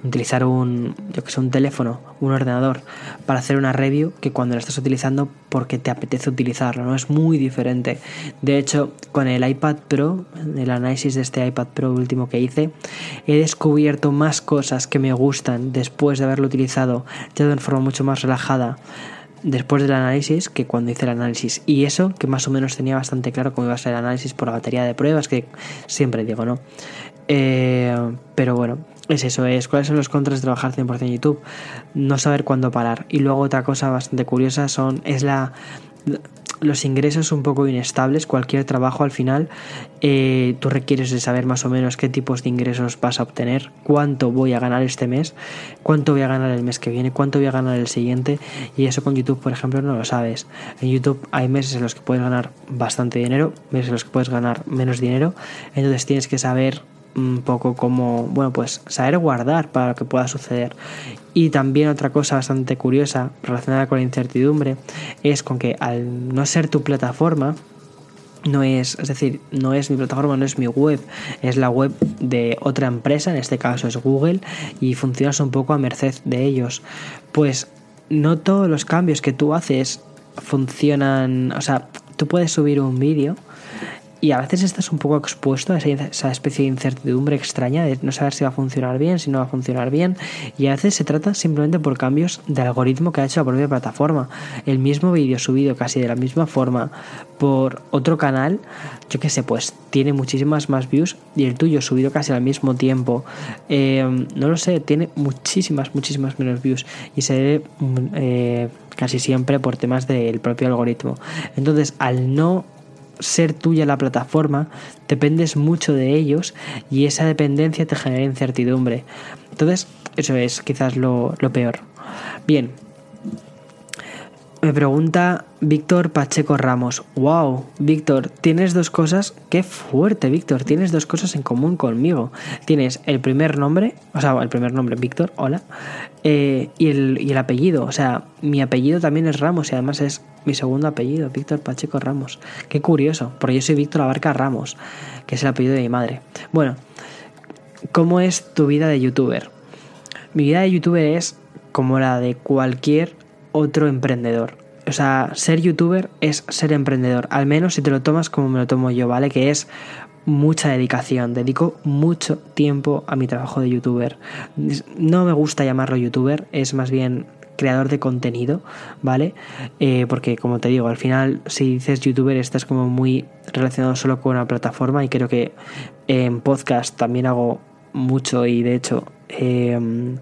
utilizar un, yo que sé, un teléfono, un ordenador para hacer una review que cuando lo estás utilizando porque te apetece utilizarlo, ¿no? Es muy diferente. De hecho, con el iPad Pro, el análisis de este iPad Pro último que hice, he descubierto más cosas que me gustan después de haberlo utilizado ya de forma mucho más relajada después del análisis que cuando hice el análisis. Y eso que más o menos tenía bastante claro cómo iba a ser el análisis por la batería de pruebas, que siempre digo, ¿no? Eh, pero bueno, es eso, es cuáles son los contras de trabajar 100% en YouTube. No saber cuándo parar. Y luego otra cosa bastante curiosa son, es la los ingresos un poco inestables, cualquier trabajo al final, eh, tú requieres de saber más o menos qué tipos de ingresos vas a obtener, cuánto voy a ganar este mes, cuánto voy a ganar el mes que viene, cuánto voy a ganar el siguiente, y eso con YouTube, por ejemplo, no lo sabes. En YouTube hay meses en los que puedes ganar bastante dinero, meses en los que puedes ganar menos dinero, entonces tienes que saber un poco como, bueno, pues saber guardar para lo que pueda suceder. Y también otra cosa bastante curiosa relacionada con la incertidumbre es con que al no ser tu plataforma, no es, es decir, no es mi plataforma, no es mi web, es la web de otra empresa, en este caso es Google, y funcionas un poco a merced de ellos. Pues no todos los cambios que tú haces funcionan, o sea, tú puedes subir un vídeo y a veces estás un poco expuesto a esa, especie de incertidumbre extraña de no saber si va a funcionar bien, si no va a funcionar bien. Y a veces se trata simplemente por cambios de algoritmo que ha hecho la propia plataforma. El mismo vídeo subido casi de la misma forma por otro canal, yo qué sé, pues tiene muchísimas más views y el tuyo subido casi al mismo tiempo. Eh, no lo sé, tiene muchísimas, muchísimas menos views y se debe mm, eh, casi siempre por temas del propio algoritmo. Entonces, al no ser tuya la plataforma, dependes mucho de ellos y esa dependencia te genera incertidumbre. Entonces, eso es quizás lo, peor. Bien, me pregunta Víctor Pacheco Ramos. Wow, Víctor, tienes dos cosas. Qué fuerte, Víctor. Tienes dos cosas en común conmigo. Tienes el primer nombre, o sea, el primer nombre, Víctor, hola. Eh, y, el, y el apellido. O sea, mi apellido también es Ramos y además es mi segundo apellido, Víctor Pacheco Ramos. Qué curioso, porque yo soy Víctor Abarca Ramos, que es el apellido de mi madre. Bueno, ¿cómo es tu vida de youtuber? Mi vida de youtuber es como la de cualquier otro emprendedor. O sea, ser youtuber es ser emprendedor, al menos si te lo tomas como me lo tomo yo, ¿vale? Que es mucha dedicación, dedico mucho tiempo a mi trabajo de youtuber. No me gusta llamarlo youtuber, es más bien creador de contenido, ¿vale? Eh, porque como te digo, al final si dices youtuber estás como muy relacionado solo con una plataforma y creo que en podcast también hago mucho y de hecho em,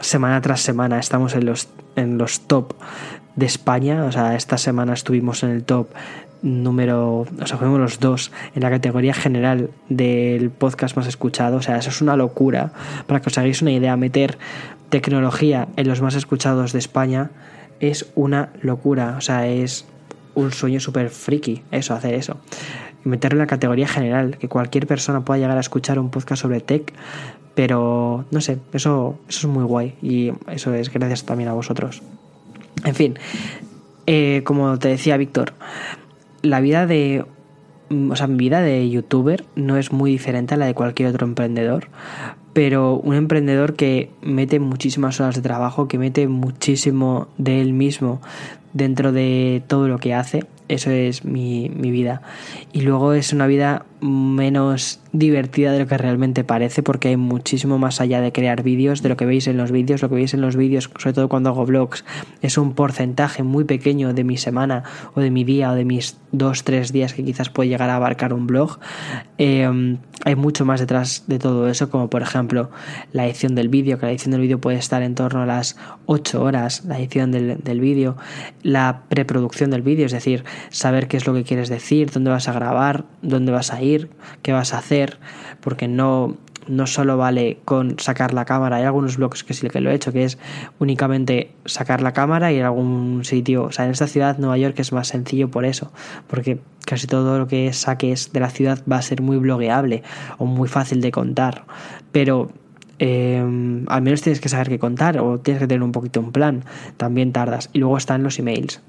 semana tras semana estamos en los, en los top de España, o sea, esta semana estuvimos en el top número, o sea, fuimos los dos en la categoría general del podcast más escuchado, o sea, eso es una locura, para que os hagáis una idea, meter tecnología en los más escuchados de España es una locura, o sea, es un sueño súper friki, eso, hacer eso. Meterlo en la categoría general, que cualquier persona pueda llegar a escuchar un podcast sobre tech, pero no sé, eso, eso es muy guay y eso es gracias también a vosotros. En fin, eh, como te decía Víctor, la vida de o sea, mi vida de youtuber no es muy diferente a la de cualquier otro emprendedor, pero un emprendedor que mete muchísimas horas de trabajo, que mete muchísimo de él mismo dentro de todo lo que hace, eso es mi, mi vida. Y luego es una vida menos divertida de lo que realmente parece porque hay muchísimo más allá de crear vídeos, de lo que veis en los vídeos, lo que veis en los vídeos, sobre todo cuando hago vlogs, es un porcentaje muy pequeño de mi semana o de mi día o de mis dos, tres días que quizás puede llegar a abarcar un blog. Eh, hay mucho más detrás de todo eso, como por ejemplo la edición del vídeo, que la edición del vídeo puede estar en torno a las 8 horas, la edición del, del vídeo, la preproducción del vídeo, es decir, saber qué es lo que quieres decir, dónde vas a grabar, dónde vas a ir, qué vas a hacer, porque no, no solo vale con sacar la cámara, hay algunos blogs que sí que lo he hecho, que es únicamente sacar la cámara y a algún sitio, o sea, en esta ciudad, Nueva York, es más sencillo por eso, porque casi todo lo que saques de la ciudad va a ser muy blogueable o muy fácil de contar, pero em, al menos tienes que saber qué contar o tienes que tener un poquito un plan, también tardas. Y luego están los emails.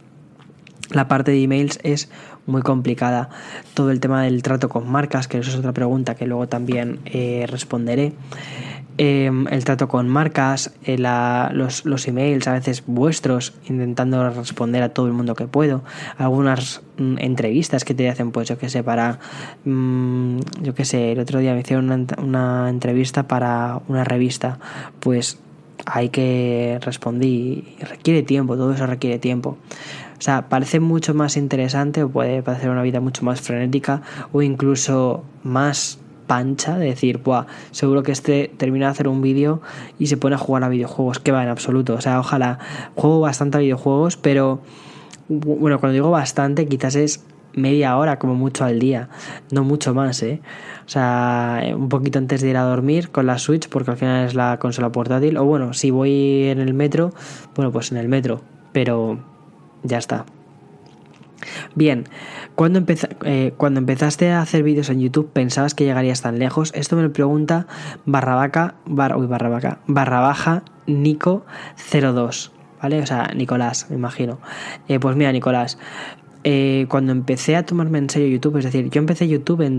la parte de emails es muy complicada. Todo el tema del trato con marcas, que eso es otra pregunta que luego también eh, responderé. Em, el trato con marcas, eh, los, los, emails a veces vuestros, intentando responder a todo el mundo que puedo, algunas mm, entrevistas que te hacen, pues yo que sé, para, mm, yo que sé, el otro día me hicieron una, una entrevista para una revista, pues hay que respondí, requiere tiempo, todo eso requiere tiempo. O sea, parece mucho más interesante o puede parecer una vida mucho más frenética o incluso más pancha de decir, Buah, seguro que este termina de hacer un vídeo y se pone a jugar a videojuegos, que va en absoluto. O sea, ojalá juego bastante a videojuegos, pero bueno, cuando digo bastante, quizás es media hora como mucho al día, no mucho más, ¿eh? O sea, un poquito antes de ir a dormir con la Switch, porque al final es la consola portátil, o bueno, si voy en el metro, bueno, pues en el metro, pero ya está. Bien, cuando, eh, cuando empezaste a hacer vídeos en YouTube, ¿pensabas que llegarías tan lejos? Esto me lo pregunta barrabaca, bar, uy, barrabaca, barra baja Nico02, ¿vale? O sea, Nicolás, me imagino. Eh, pues mira, Nicolás, eh, cuando empecé a tomarme en serio YouTube, es decir, yo empecé YouTube en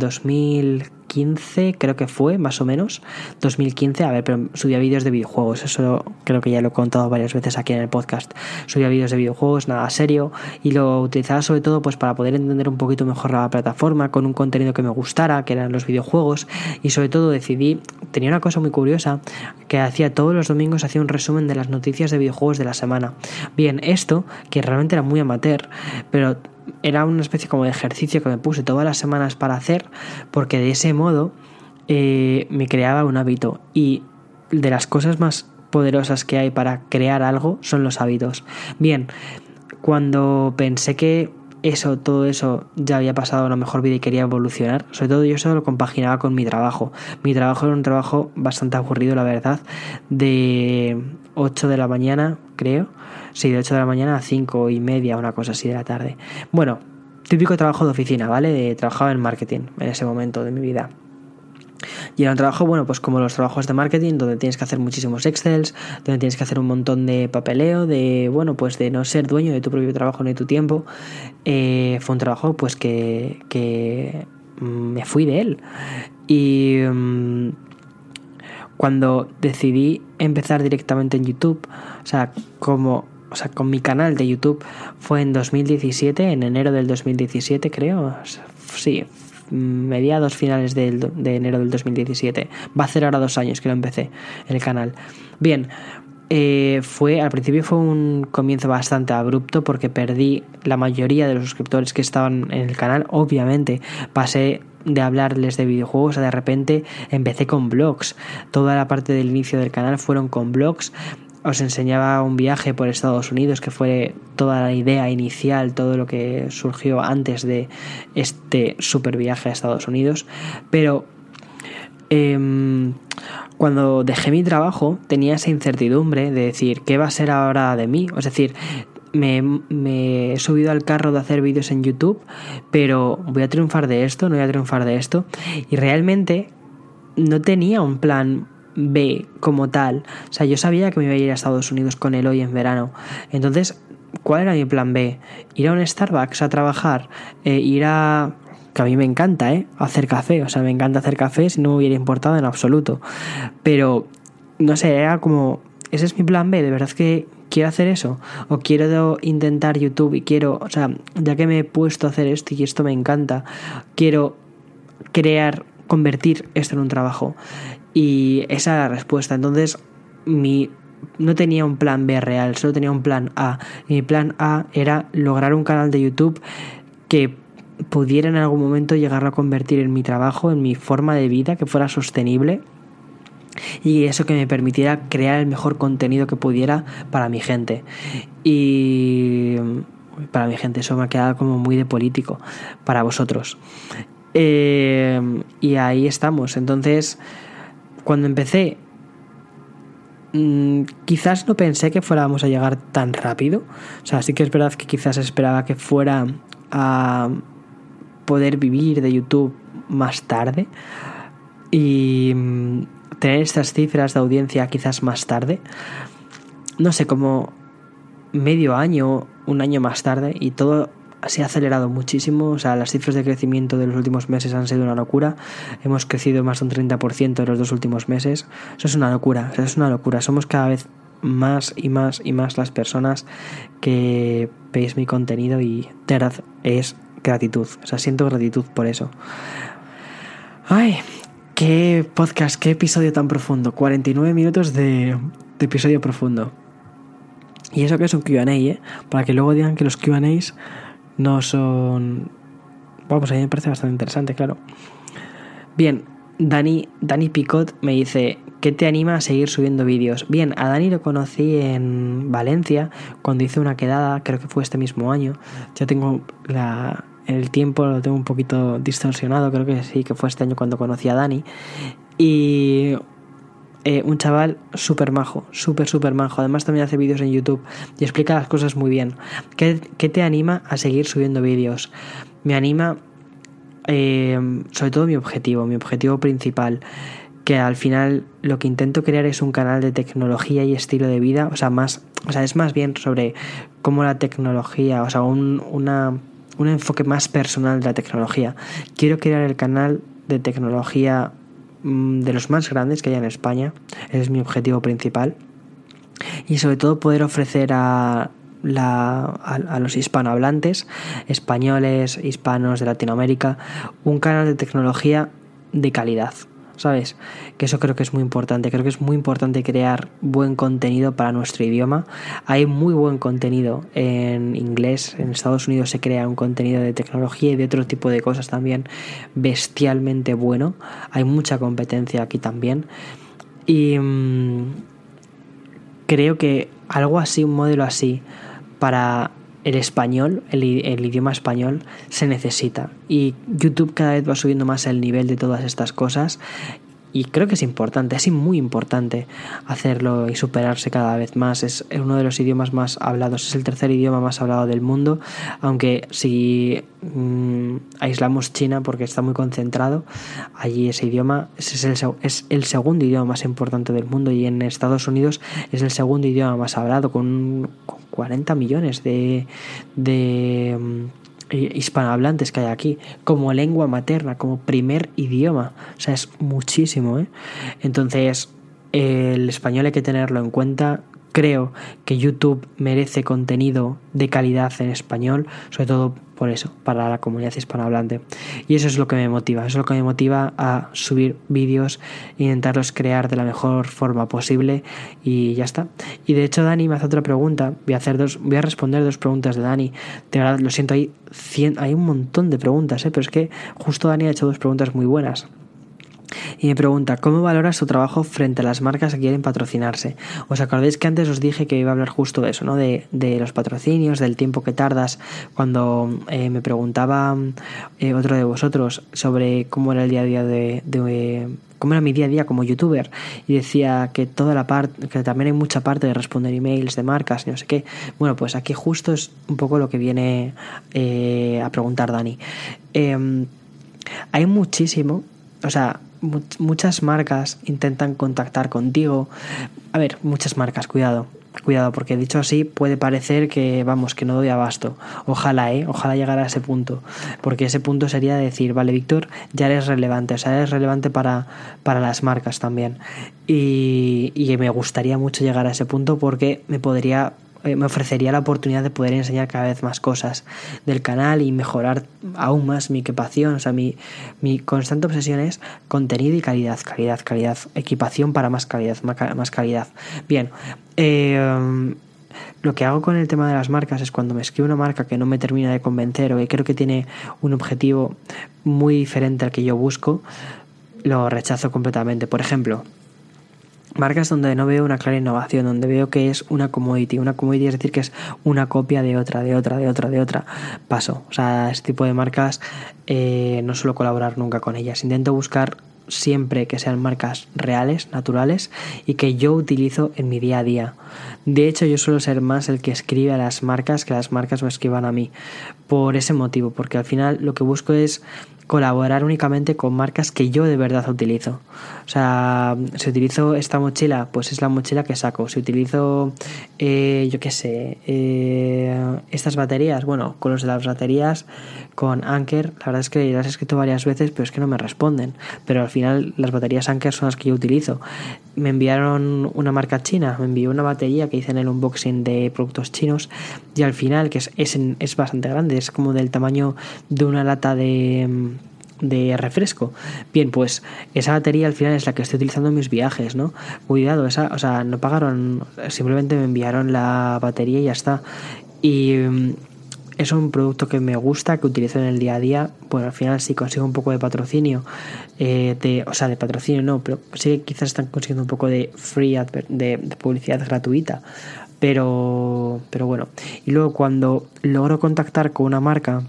2015, creo que fue, más o menos, 2015, a ver, pero subía vídeos de videojuegos, eso creo que ya lo he contado varias veces aquí en el podcast, subía vídeos de videojuegos, nada serio, y lo utilizaba sobre todo pues para poder entender un poquito mejor la plataforma, con un contenido que me gustara, que eran los videojuegos, y sobre todo decidí, tenía una cosa muy curiosa, que hacía todos los domingos, hacía un resumen de las noticias de videojuegos de la semana. Bien, esto, que realmente era muy amateur, pero era una especie como de ejercicio que me puse todas las semanas para hacer, porque de ese modo eh, me creaba un hábito. Y de las cosas más poderosas que hay para crear algo son los hábitos. Bien, cuando pensé que eso, todo eso ya había pasado a lo mejor vida y quería evolucionar. Sobre todo yo eso lo compaginaba con mi trabajo. Mi trabajo era un trabajo bastante aburrido, la verdad, de 8 de la mañana, creo. Sí, de 8 de la mañana a 5 y media, una cosa así de la tarde. Bueno, típico trabajo de oficina, ¿vale? Trabajaba en marketing en ese momento de mi vida. Y era un trabajo, bueno, pues como los trabajos de marketing, donde tienes que hacer muchísimos Excels, donde tienes que hacer un montón de papeleo, de, bueno, pues de no ser dueño de tu propio trabajo ni de tu tiempo. Eh, fue un trabajo, pues que, que me fui de él. Y mm, cuando decidí empezar directamente en YouTube, o sea, como o sea, con mi canal de YouTube fue en 2017, en enero del 2017 creo, sí, mediados finales de enero del 2017. Va a hacer ahora dos años que lo empecé el canal. Bien, eh, fue al principio fue un comienzo bastante abrupto porque perdí la mayoría de los suscriptores que estaban en el canal. Obviamente pasé de hablarles de videojuegos a de repente empecé con blogs. Toda la parte del inicio del canal fueron con blogs os enseñaba un viaje por Estados Unidos, que fue toda la idea inicial, todo lo que surgió antes de este super viaje a Estados Unidos. Pero em, cuando dejé mi trabajo tenía esa incertidumbre de decir, ¿qué va a ser ahora de mí? Es decir, me, me, he subido al carro de hacer vídeos en YouTube, pero voy a triunfar de esto, no voy a triunfar de esto. Y realmente no tenía un plan B como tal. O sea, yo sabía que me iba a ir a Estados Unidos con él hoy en verano. Entonces, ¿cuál era mi plan B? Ir a un Starbucks a trabajar, eh, ir a... que a mí me encanta, ¿eh? Hacer café. O sea, me encanta hacer café si no me hubiera importado en absoluto. Pero, no sé, era como... Ese es mi plan B, de verdad que quiero hacer eso o quiero intentar YouTube y quiero, o sea, ya que me he puesto a hacer esto y esto me encanta, quiero crear, convertir esto en un trabajo. Y esa era la respuesta. Entonces, mi no tenía un plan B real, solo tenía un plan A. Mi plan A era lograr un canal de YouTube que pudiera en algún momento llegar a convertir en mi trabajo, en mi forma de vida, que fuera sostenible y eso que me permitiera crear el mejor contenido que pudiera para mi gente. Y para mi gente, eso me ha quedado como muy de político, para vosotros. Eh, y ahí estamos. Entonces, cuando empecé, mm, quizás no pensé que fuéramos a llegar tan rápido. O sea, sí que es verdad que quizás esperaba que fuera a poder vivir de YouTube más tarde y mm, tener estas cifras de audiencia quizás más tarde. No sé, como medio año, un año más tarde y todo se ha acelerado muchísimo, o sea, las cifras de crecimiento de los últimos meses han sido una locura. Hemos crecido más de un 30% en los dos últimos meses. Eso es una locura, eso es una locura. Somos cada vez más y más y más las personas que veis mi contenido y de verdad es gratitud, o sea, siento gratitud por eso. Ay, qué podcast, qué episodio tan profundo, 49 minutos de, de episodio profundo. Y eso que es un QA, ¿eh? Para que luego digan que los QAs no son. Vamos, a mí me parece bastante interesante, claro. Bien, Dani, Dani Picot me dice: ¿Qué te anima a seguir subiendo vídeos? Bien, a Dani lo conocí en Valencia cuando hice una quedada, creo que fue este mismo año. Ya tengo la, el tiempo, lo tengo un poquito distorsionado, creo que sí, que fue este año cuando conocí a Dani. Y eh, un chaval súper majo, súper, súper majo. Además también hace vídeos en YouTube y explica las cosas muy bien. ¿Qué, te anima a seguir subiendo vídeos? Me anima eh, sobre todo mi objetivo, mi objetivo principal que al final lo que intento crear es un canal de tecnología y estilo de vida, o sea, más, o sea, es más bien sobre cómo la tecnología, o sea, un, un enfoque más personal de la tecnología. Quiero crear el canal de tecnología de los más grandes que hay en España. Ese es mi objetivo principal. Y sobre todo poder ofrecer a, la, a, los hispanohablantes, españoles, hispanos de Latinoamérica, un canal de tecnología de calidad. ¿Sabes? Que eso creo que es muy importante. Creo que es muy importante crear buen contenido para nuestro idioma. Hay muy buen contenido en inglés. En Estados Unidos se crea un contenido de tecnología y de otro tipo de cosas también bestialmente bueno. Hay mucha competencia aquí también. Y mmm, creo que algo así, un modelo así, para el español, el, el, idioma español, se necesita. Y YouTube cada vez va subiendo más el nivel de todas estas cosas y creo que es importante, es muy importante hacerlo y superarse cada vez más. Es uno de los idiomas más hablados, es el tercer idioma más hablado del mundo, aunque si mmm, aislamos China porque está muy concentrado, allí ese idioma es el, es el segundo idioma más importante del mundo y en Estados Unidos es el segundo idioma más hablado con, con 40 millones de... de hispanohablantes que hay aquí, como lengua materna, como primer idioma. O sea, es muchísimo, ¿eh? Entonces, el español hay que tenerlo en cuenta creo que YouTube merece contenido de calidad en español, sobre todo por eso, para la comunidad hispanohablante. Y eso es lo que me motiva, eso es lo que me motiva a subir vídeos, intentarlos crear de la mejor forma posible y ya está. Y de hecho Dani me hace otra pregunta, voy a, hacer dos, voy a responder dos preguntas de Dani. De verdad, lo siento, hay, hay un montón de preguntas, ¿eh? pero es que justo Dani ha hecho dos preguntas muy buenas y me pregunta, ¿cómo valoras tu trabajo frente a las marcas que quieren patrocinarse? ¿Os acordáis que antes os dije que iba a hablar justo de eso, ¿no? De, de los patrocinios, del tiempo que tardas, cuando eh, me preguntaba eh, otro de vosotros sobre cómo era el día a día de, cómo era mi día a día como youtuber y decía que toda la parte que también hay mucha parte de responder emails de marcas y no sé qué bueno pues aquí justo es un poco lo que viene eh, a preguntar Dani eh, hay muchísimo o sea muchas marcas intentan contactar contigo. A ver, muchas marcas, cuidado. Cuidado, porque dicho así puede parecer que, vamos, que no doy abasto. Ojalá, ¿eh? Ojalá llegara a ese punto. Porque ese punto sería decir, vale, Víctor, ya eres relevante. O sea, eres relevante para, para las marcas también. Y, y me gustaría mucho llegar a ese punto porque me podría eh, me ofrecería la oportunidad de poder enseñar cada vez más cosas del canal y mejorar aún más mi equipación. O sea, mi, mi constante obsesión es contenido y calidad, calidad, calidad, equipación para más calidad, más calidad. Bien, eh, lo que hago con el tema de las marcas es cuando me escribe una marca que no me termina de convencer o que creo que tiene un objetivo muy diferente al que yo busco, lo rechazo completamente. Por ejemplo, marcas donde no veo una clara innovación, donde veo que es una commodity. Una commodity es decir que es una copia de otra, de otra, de otra, de otra. Paso. O sea, este tipo de marcas eh, no suelo colaborar nunca con ellas. Intento buscar siempre que sean marcas reales, naturales y que yo utilizo en mi día a día. De hecho, yo suelo ser más el que escribe a las marcas que las marcas me escriban a mí. Por ese motivo, porque al final lo que busco es colaborar únicamente con marcas que yo de verdad utilizo. O sea, si utilizo esta mochila, pues es la mochila que saco. Si utilizo, eh, yo qué sé, eh, estas baterías, bueno, con los de las baterías, con Anker, la verdad es que las he escrito varias veces, pero es que no me responden. Pero al final las baterías Anker son las que yo utilizo. Me enviaron una marca china, me envió una batería que hice en el unboxing de productos chinos y al final, que es, es, es bastante grande, es como del tamaño de una lata de de refresco. Bien, pues esa batería al final es la que estoy utilizando en mis viajes, ¿no? Cuidado, esa, o sea, no pagaron, simplemente me enviaron la batería y ya está. Y mm, es un producto que me gusta, que utilizo en el día a día. Bueno, al final sí consigo un poco de patrocinio, eh, de, o sea, de patrocinio no, pero sí quizás están consiguiendo un poco de free, de, de publicidad gratuita. Pero, pero bueno, y luego cuando logro contactar con una marca,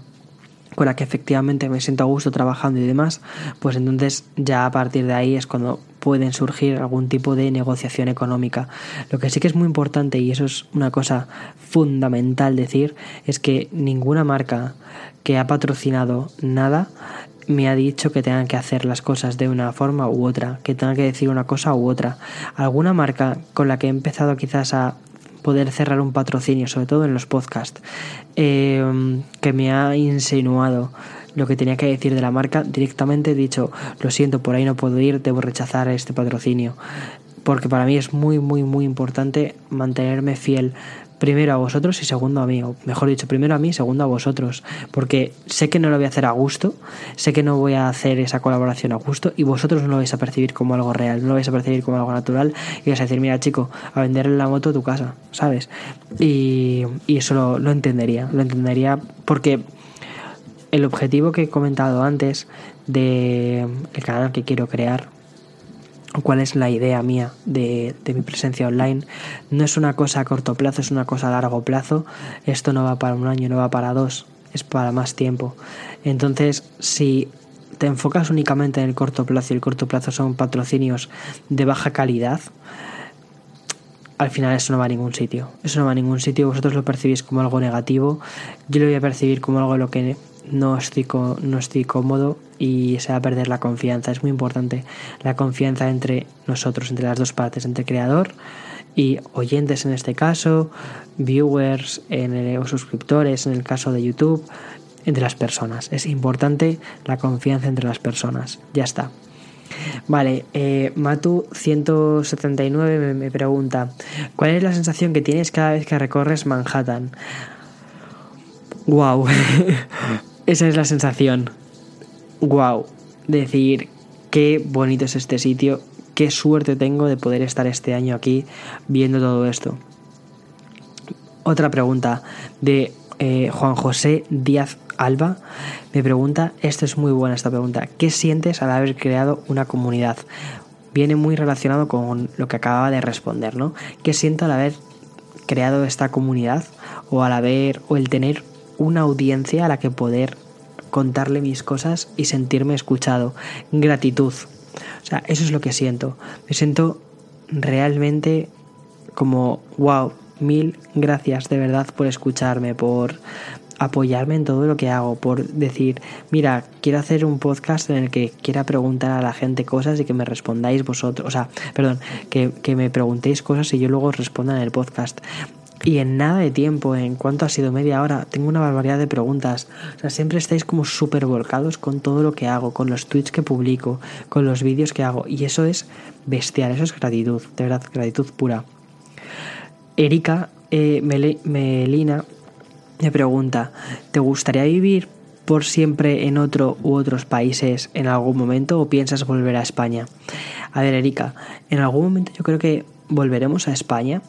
con la que efectivamente me siento a gusto trabajando y demás, pues entonces ya a partir de ahí es cuando pueden surgir algún tipo de negociación económica. Lo que sí que es muy importante y eso es una cosa fundamental decir es que ninguna marca que ha patrocinado nada me ha dicho que tengan que hacer las cosas de una forma u otra, que tengan que decir una cosa u otra. Alguna marca con la que he empezado quizás a poder cerrar un patrocinio, sobre todo en los podcasts, eh, que me ha insinuado lo que tenía que decir de la marca, directamente he dicho, lo siento, por ahí no puedo ir, debo rechazar este patrocinio. Porque para mí es muy, muy, muy importante mantenerme fiel primero a vosotros y segundo a mí, o mejor dicho, primero a mí y segundo a vosotros, porque sé que no lo voy a hacer a gusto, sé que no voy a hacer esa colaboración a gusto y vosotros no lo vais a percibir como algo real, no lo vais a percibir como algo natural y vais a decir, mira chico, a vender la moto tu casa, ¿sabes? Y, eso lo, lo entendería, lo entendería porque el objetivo que he comentado antes de el canal que quiero crear cuál es la idea mía de, mi presencia online. No es una cosa a corto plazo, es una cosa a largo plazo. Esto no va para un año, no va para dos, es para más tiempo. Entonces, si te enfocas únicamente en el corto plazo y el corto plazo son patrocinios de baja calidad, al final eso no va a ningún sitio. Eso no va a ningún sitio. Vosotros lo percibís como algo negativo. Yo lo voy a percibir como algo en lo que no estoy, no estoy cómodo y se va a perder la confianza. Es muy importante la confianza entre nosotros, entre las dos partes, entre creador y oyentes en este caso, viewers en o suscriptores en el caso de YouTube, entre las personas. Es importante la confianza entre las personas. Ya está. Vale, eh, Matu179 me, me pregunta, ¿cuál es la sensación que tienes cada vez que recorres Manhattan? Wow, esa es la sensación wow, decir qué bonito es este sitio, qué suerte tengo de poder estar este año aquí viendo todo esto. Otra pregunta de eh, Juan José Díaz Alba me pregunta, esto es muy buena esta pregunta, ¿qué sientes al haber creado una comunidad? Viene muy relacionado con lo que acababa de responder, ¿no? ¿Qué siento al haber creado esta comunidad o al haber o el tener una audiencia a la que poder contarle mis cosas y sentirme escuchado. Gratitud. O sea, eso es lo que siento. Me siento realmente como, wow, mil gracias de verdad por escucharme, por apoyarme en todo lo que hago, por decir, mira, quiero hacer un podcast en el que quiera preguntar a la gente cosas y que me respondáis vosotros, o sea, perdón, que, que me preguntéis cosas y yo luego responda en el podcast. Y en nada de tiempo, en cuanto ha sido media hora, tengo una barbaridad de preguntas. O sea, siempre estáis como súper volcados con todo lo que hago, con los tweets que publico, con los vídeos que hago. Y eso es bestial, eso es gratitud, de verdad, gratitud pura. Erika eh, Melina me pregunta, ¿te gustaría vivir por siempre en otro u otros países en algún momento o piensas volver a España? A ver, Erika, en algún momento yo creo que volveremos a España.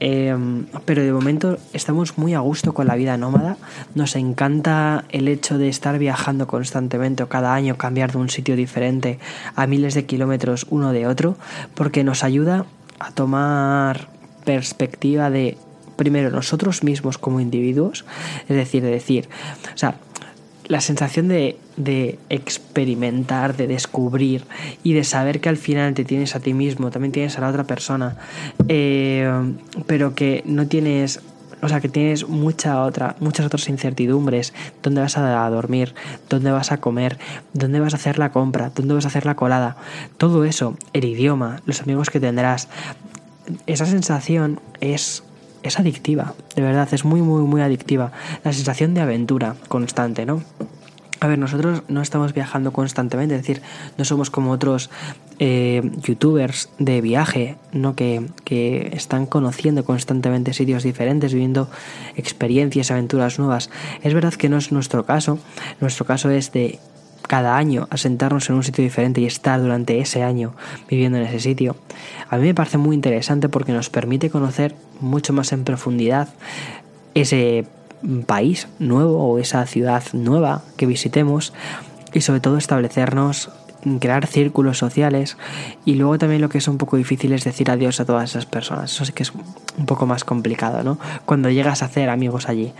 Em, pero de momento estamos muy a gusto con la vida nómada. Nos encanta el hecho de estar viajando constantemente o cada año cambiar de un sitio diferente a miles de kilómetros uno de otro, porque nos ayuda a tomar perspectiva de primero nosotros mismos como individuos, es decir, de decir, o sea, la sensación de, experimentar, de descubrir y de saber que al final te tienes a ti mismo, también tienes a la otra persona, eh, pero que no tienes o sea, que tienes mucha otra, muchas otras incertidumbres, dónde vas a dormir, dónde vas a comer, dónde vas a hacer la compra, dónde vas a hacer la colada, todo eso, el idioma, los amigos que tendrás, esa sensación es es adictiva, de verdad, es muy, muy, muy adictiva. La sensación de aventura constante, ¿no? A ver, nosotros no estamos viajando constantemente, es decir, no somos como otros eh, youtubers de viaje, ¿no? Que, que, están conociendo constantemente sitios diferentes, viviendo experiencias, aventuras nuevas. Es verdad que no es nuestro caso, nuestro caso es de cada año asentarnos en un sitio diferente y estar durante ese año viviendo en ese sitio. A mí me parece muy interesante porque nos permite conocer mucho más en profundidad ese país nuevo o esa ciudad nueva que visitemos y sobre todo establecernos crear círculos sociales y luego también lo que es un poco difícil es decir adiós a todas esas personas. Eso sí que es un poco más complicado, ¿no? Cuando llegas a hacer amigos allí.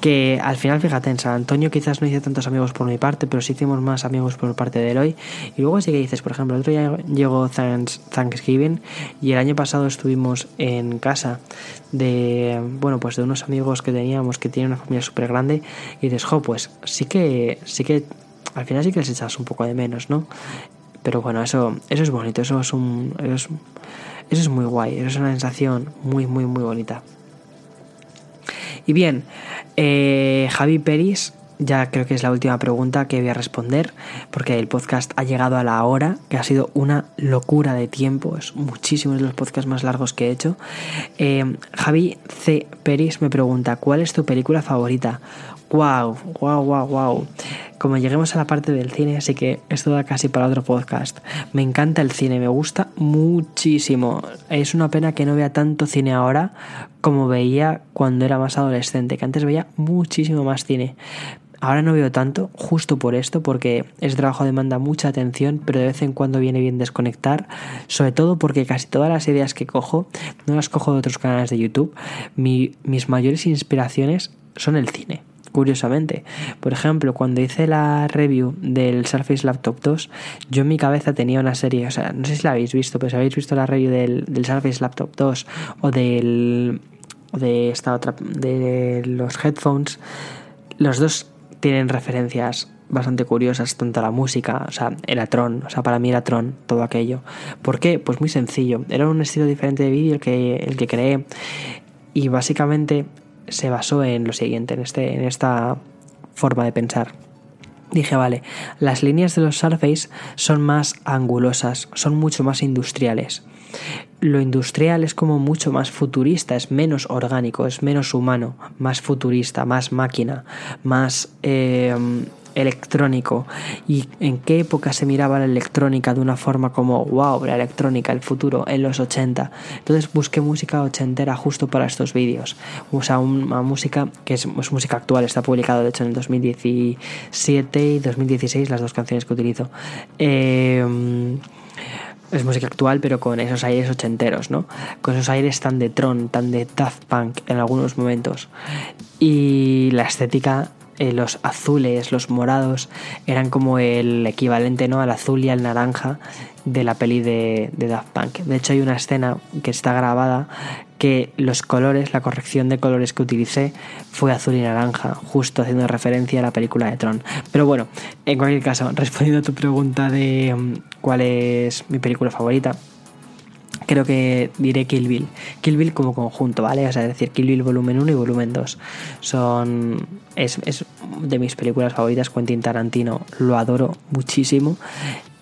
Que al final, fíjate, en San Antonio quizás no hice tantos amigos por mi parte, pero sí hicimos más amigos por parte de Eloy. Y luego sí que dices, por ejemplo, el otro día llegó Thanksgiving y el año pasado estuvimos en casa de, bueno, pues de unos amigos que teníamos que tienen una familia súper grande y dices, jo, pues sí que, sí que al final sí que les echas un poco de menos, ¿no? Pero bueno, eso, eso es bonito, eso es un. Eso es, muy guay, eso es una sensación muy, muy, muy bonita. Y bien, eh, Javi Peris, ya creo que es la última pregunta que voy a responder, porque el podcast ha llegado a la hora, que ha sido una locura de tiempo, es muchísimo de los podcasts más largos que he hecho. Eh, Javi C. Peris me pregunta, ¿cuál es tu película favorita? ¡Wow! ¡Wow, wow, wow! Como lleguemos a la parte del cine, así que esto da casi para otro podcast. Me encanta el cine, me gusta muchísimo. Es una pena que no vea tanto cine ahora como veía cuando era más adolescente, que antes veía muchísimo más cine. Ahora no veo tanto, justo por esto, porque es trabajo demanda mucha atención, pero de vez en cuando viene bien desconectar, sobre todo porque casi todas las ideas que cojo no las cojo de otros canales de YouTube. mis mayores inspiraciones son el cine curiosamente. Por ejemplo, cuando hice la review del Surface Laptop 2, yo en mi cabeza tenía una serie, o sea, no sé si la habéis visto, pero si habéis visto la review del, Surface Laptop 2 o del de esta otra de los headphones, los dos tienen referencias bastante curiosas, tanto la música, o sea, era Tron, o sea, para mí era Tron, todo aquello. ¿Por qué? Pues muy sencillo, era un estilo diferente de vídeo el que, el que creé y básicamente se basó en lo siguiente, en, este, en esta forma de pensar. Dije, vale, las líneas de los Surface son más angulosas, son mucho más industriales. Lo industrial es como mucho más futurista, es menos orgánico, es menos humano, más futurista, más máquina, más eh, electrónico y en qué época se miraba la electrónica de una forma como wow, la electrónica, el futuro, en los 80. Entonces busqué música ochentera justo para estos vídeos. O una música que es, música actual, está publicado de hecho en el 2017 y 2016 las dos canciones que utilizo. Em, es música actual, pero con esos aires ochenteros, ¿no? Con esos aires tan de Tron, tan de Daft Punk en algunos momentos. Y la estética eh, los azules, los morados, eran como el equivalente ¿no? al azul y al naranja de la peli de, de Daft Punk. De hecho hay una escena que está grabada que los colores, la corrección de colores que utilicé fue azul y naranja, justo haciendo referencia a la película de Tron. Pero bueno, en cualquier caso, respondiendo a tu pregunta de mm, cuál es mi película favorita, creo que diré Kill Bill. Kill Bill como conjunto, ¿vale? O sea, es decir, Kill Bill volumen 1 y volumen 2. Son. Es, es de mis películas favoritas. Quentin Tarantino lo adoro muchísimo.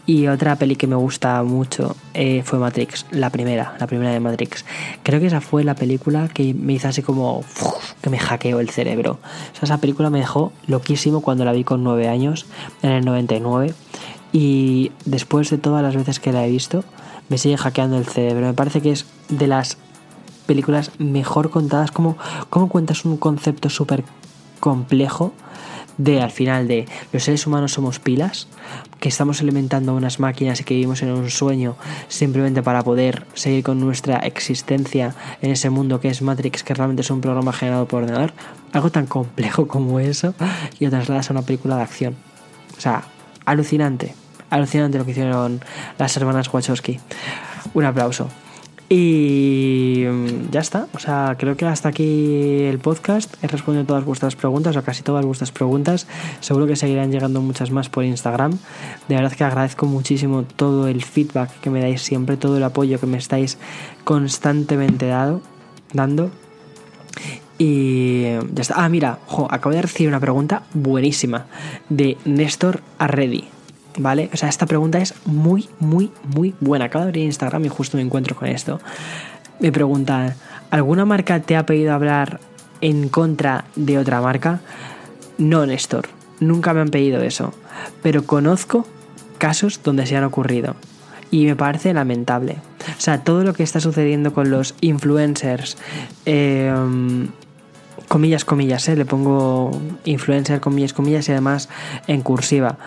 Y otra peli que me gusta mucho eh, fue Matrix, la primera, la primera de Matrix. Creo que esa fue la película que me hizo así como que me hackeó el cerebro. O sea, esa película me dejó loquísimo cuando la vi con 9 años, en el 99. Y después de todas las veces que la he visto, me sigue hackeando el cerebro. Me parece que es de las películas mejor contadas. Como, cuentas un concepto súper complejo de al final de los seres humanos somos pilas, que estamos alimentando unas máquinas y que vivimos en un sueñño simplemente para poder seguir con nuestra existencia en ese mundo que es Matrix, que realmente es un programa generado por ordenador. Algo tan complejo como eso y lo trasladas a una película de acción. O sea, alucinante alucinante lo que hicieron las hermanas Wachowski. Un aplauso. Y mm, ya está. O sea, creo que hasta aquí el podcast. He respondido todas vuestras preguntas o casi todas vuestras preguntas. Seguro que seguirán llegando muchas más por Instagram. De verdad que agradezco muchísimo todo el feedback que me dais siempre, todo el apoyo que me estáis constantemente dado, dando. Y ya está. Ah, mira, acabo de recibir una pregunta buenísima de Néstor Arredi. ¿Vale? O sea, esta pregunta es muy, muy, muy buena. Acabo de abrir Instagram y justo me encuentro con esto. Me pregunta, ¿alguna marca te ha pedido hablar en contra de otra marca? No, Néstor, nunca me han pedido eso. Pero conozco casos donde se han ocurrido. Y me parece lamentable. O sea, todo lo que está sucediendo con los influencers, eh, comillas, comillas, ¿eh? le pongo influencer, comillas, comillas y además en cursiva.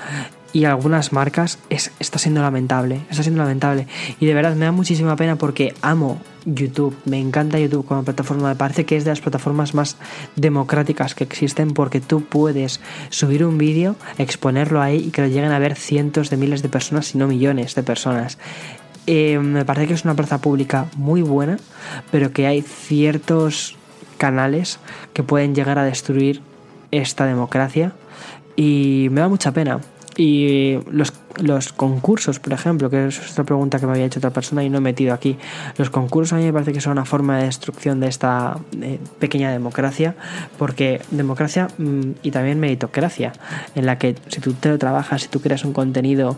Y algunas marcas es, está siendo lamentable, está siendo lamentable. Y de verdad me da muchísima pena porque amo YouTube, me encanta YouTube como plataforma, me parece que es de las plataformas más democráticas que existen porque tú puedes subir un vídeo, exponerlo ahí y que lo lleguen a ver cientos de miles de personas, si no millones de personas. Eh, me parece que es una plaza pública muy buena, pero que hay ciertos canales que pueden llegar a destruir esta democracia y me da mucha pena. Y los, los, concursos, por ejemplo, que es otra pregunta que me había hecho otra persona y no he metido aquí. Los concursos a mí me parece que son una forma de destrucción de esta eh, pequeña democracia, porque democracia mm, y también meritocracia, en la que si tú te lo trabajas, si tú creas un contenido,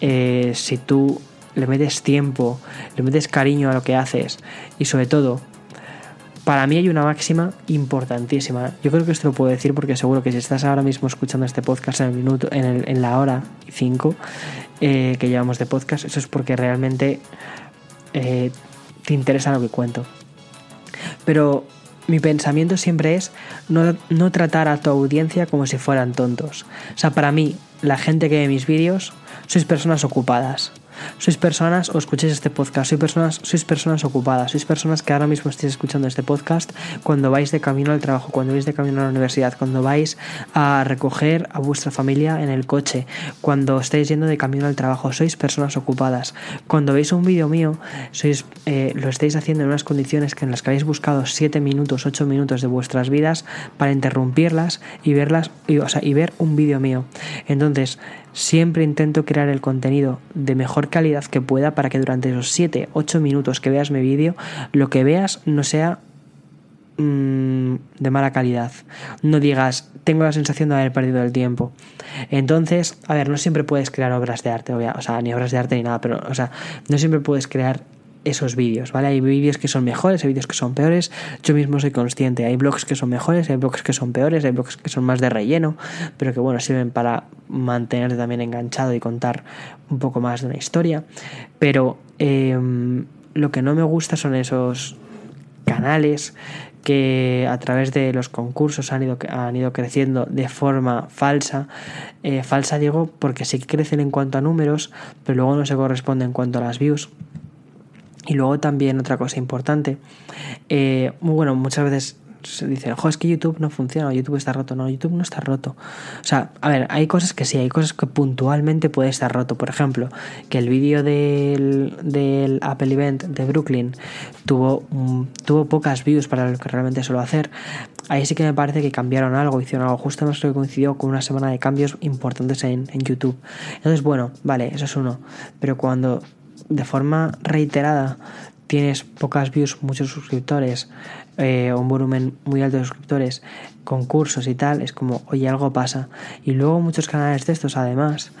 eh, si tú le metes tiempo, le metes cariño a lo que haces y sobre todo para mí hay una máxima importantísima. Yo creo que esto lo puedo decir porque seguro que si estás ahora mismo escuchando este podcast en, el minuto, en, el, en la hora y cinco eh, que llevamos de podcast, eso es porque realmente eh, te interesa lo que cuento. Pero mi pensamiento siempre es no, no, tratar a tu audiencia como si fueran tontos. O sea, para mí, la gente que ve mis vídeos sois personas ocupadas sois personas o escuchéis este podcast, sois personas, sois personas ocupadas, sois personas que ahora mismo estáis escuchando este podcast cuando vais de camino al trabajo, cuando vais de camino a la universidad, cuando vais a recoger a vuestra familia en el coche, cuando estáis yendo de camino al trabajo, sois personas ocupadas. Cuando veis un vídeo mío, sois, eh, lo estáis haciendo en unas condiciones que en las que habéis buscado 7 minutos, 8 minutos de vuestras vidas para interrumpirlas y verlas, y, y ver un vídeo mío. Entonces, Siempre intento crear el contenido de mejor calidad que pueda para que durante esos 7, 8 minutos que veas mi vídeo, lo que veas no sea mm, de mala calidad. No digas, tengo la sensación de haber perdido el tiempo. Entonces, a ver, no siempre puedes crear obras de arte, o sea, ni obras de arte ni nada, pero, o sea, no siempre puedes crear esos vídeos, ¿vale? Hay vídeos que son mejores, hay vídeos que son peores. Yo mismo soy consciente. Hay blogs que son mejores, hay blogs que son peores, hay blogs que son más de relleno, pero que bueno, sirven para mantenerte también enganchado y contar un poco más de una historia. Pero em, lo que no me gusta son esos canales que a través de los concursos han ido, han ido creciendo de forma falsa. Eh, falsa digo porque sí crecen en cuanto a números, pero luego no se corresponde en cuanto a las views. Y luego también otra cosa importante, eh, bueno, muchas veces se dice, ojo, es que YouTube no funciona, YouTube está roto. No, YouTube no está roto. O sea, a ver, hay cosas que sí, hay cosas que puntualmente puede estar roto. Por ejemplo, que el vídeo del, del, Apple Event de Brooklyn tuvo, tuvo pocas views para lo que realmente suelo hacer. Ahí sí que me parece que cambiaron algo, hicieron algo justo más que coincidió con una semana de cambios importantes en, en YouTube. Entonces, bueno, vale, eso es uno. Pero cuando de forma reiterada tienes pocas views, muchos suscriptores, eh, un volumen muy alto de suscriptores, concursos y tal, es como, oye, algo pasa. Y luego muchos canales de estos, además,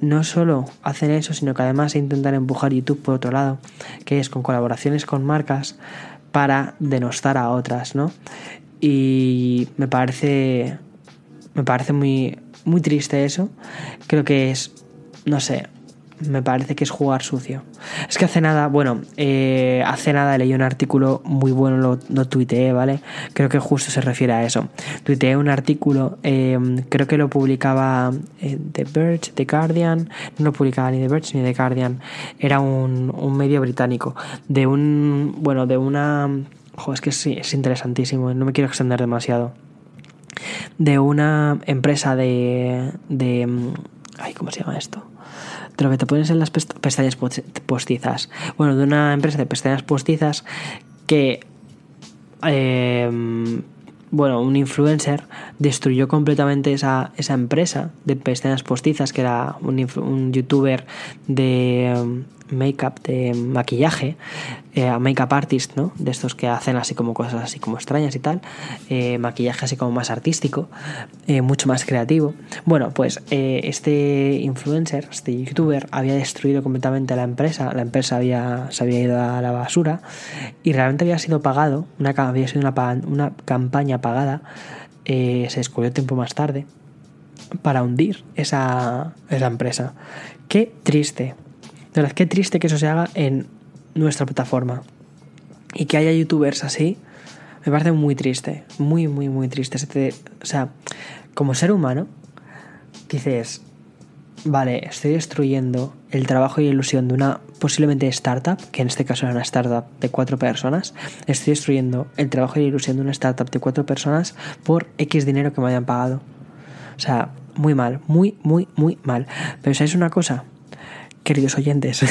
no solo hacen eso, sino que además intentan empujar YouTube por otro lado, que es con colaboraciones con marcas para denostar a otras, ¿no? Y me parece, me parece muy, muy triste eso. Creo que es, no sé, me parece que es jugar sucio. Es que hace nada, bueno, eh, hace nada leí un artículo muy bueno, lo, lo, tuiteé, ¿vale? Creo que justo se refiere a eso. Tuiteé un artículo, eh, creo que lo publicaba eh, The Verge, The Guardian, no lo publicaba ni The Verge ni The Guardian, era un, un medio británico, de un, bueno, de una... Jo, es que sí, es interesantísimo, no me quiero extender demasiado. De una empresa de... de ay, ¿cómo se llama esto? De lo que te pones en las pestañas postizas. Bueno, de una empresa de pestañas postizas que em, bueno, un influencer destruyó completamente esa, esa empresa de pestañas postizas, que era un, youtuber de um, make-up, de maquillaje, eh, make-up artist, ¿no? De estos que hacen así como cosas así como extrañas y tal, eh, maquillaje así como más artístico, eh, mucho más creativo. Bueno, pues este influencer, este youtuber, había destruido completamente la empresa, la empresa había, se había ido a la basura y realmente había sido pagado, había sido una, campaña pagada, eh, se descubrió tiempo más tarde, para hundir esa, esa empresa. Qué triste. De verdad, qué triste que eso se haga en nuestra plataforma. Y que haya youtubers así, me parece muy triste. Muy, muy, muy triste. o sea, como ser humano, dices, vale, estoy destruyendo el trabajo y ilusión de una posiblemente startup, que en este caso era una startup de cuatro personas, estoy destruyendo el trabajo y la ilusión de una startup de cuatro personas por X dinero que me hayan pagado. O sea, muy mal, muy, muy, muy mal. Pero ¿sabéis una cosa? Queridos oyentes,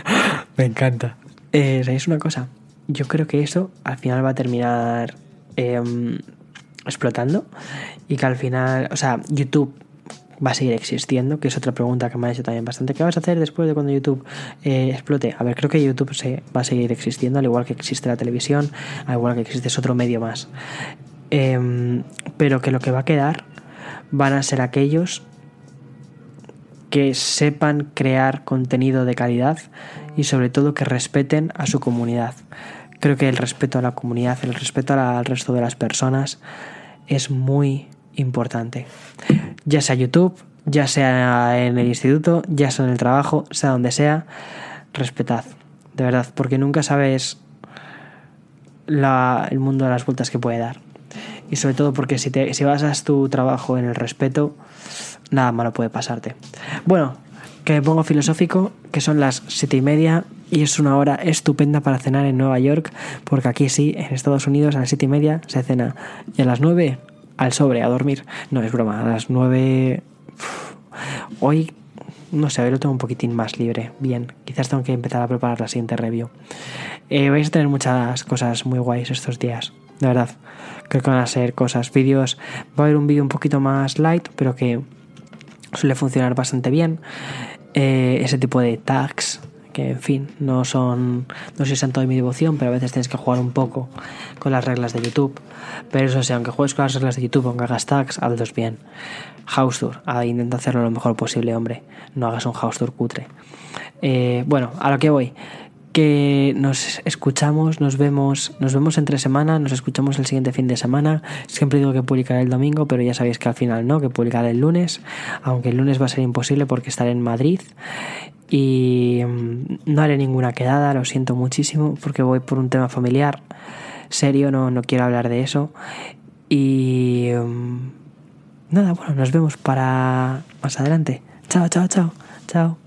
me encanta. Eh, ¿Sabéis una cosa? Yo creo que eso al final va a terminar em, explotando y que al final, o sea, YouTube va a seguir existiendo, que es otra pregunta que me ha hecho también bastante. ¿Qué vas a hacer después de cuando YouTube eh, explote? A ver, creo que YouTube se va a seguir existiendo, al igual que existe la televisión, al igual que existe otro medio más. Em, pero que lo que va a quedar van a ser aquellos que sepan crear contenido de calidad y sobre todo que respeten a su comunidad. Creo que el respeto a la comunidad, el respeto al resto de las personas es muy importante ya sea YouTube, ya sea en el instituto, ya sea en el trabajo, sea donde sea, respetad, de verdad, porque nunca sabes el mundo de las vueltas que puede dar. Y sobre todo porque si, te, si basas tu trabajo en el respeto, nada malo puede pasarte. Bueno, que me pongo filosófico, que son las siete y media y es una hora estupenda para cenar en Nueva York, porque aquí sí, en Estados Unidos a las siete y media se cena y a las nueve al sobre, a dormir. No, es broma, a las 9... Hoy, no sé, hoy lo tengo un poquitín más libre. Bien, quizás tengo que empezar a preparar la siguiente review. Eh, vais a tener muchas cosas muy guays estos días, de verdad. Creo que van a ser cosas, vídeos. Va a haber un vídeo un poquito más light, pero que suele funcionar bastante bien. Eh, ese tipo de tags que en fin, no son, no soy santo de mi devoción, pero a veces tienes que jugar un poco con las reglas de YouTube. Pero eso sí, aunque juegues con las reglas de YouTube, aunque hagas tags, hazlos bien. House tour, ah, intenta hacerlo lo mejor posible, hombre. No hagas un house tour cutre. Eh, bueno, a lo que voy que nos escuchamos, nos vemos, nos vemos entre semana, nos escuchamos el siguiente fin de semana. Siempre digo que publicaré el domingo, pero ya sabéis que al final no, que publicaré el lunes, aunque el lunes va a ser imposible porque estaré en Madrid y mm, no haré ninguna quedada, lo siento muchísimo porque voy por un tema familiar serio, no, no quiero hablar de eso. Y mm, nada, bueno, nos vemos para más adelante. Chao, chao, chao, chao.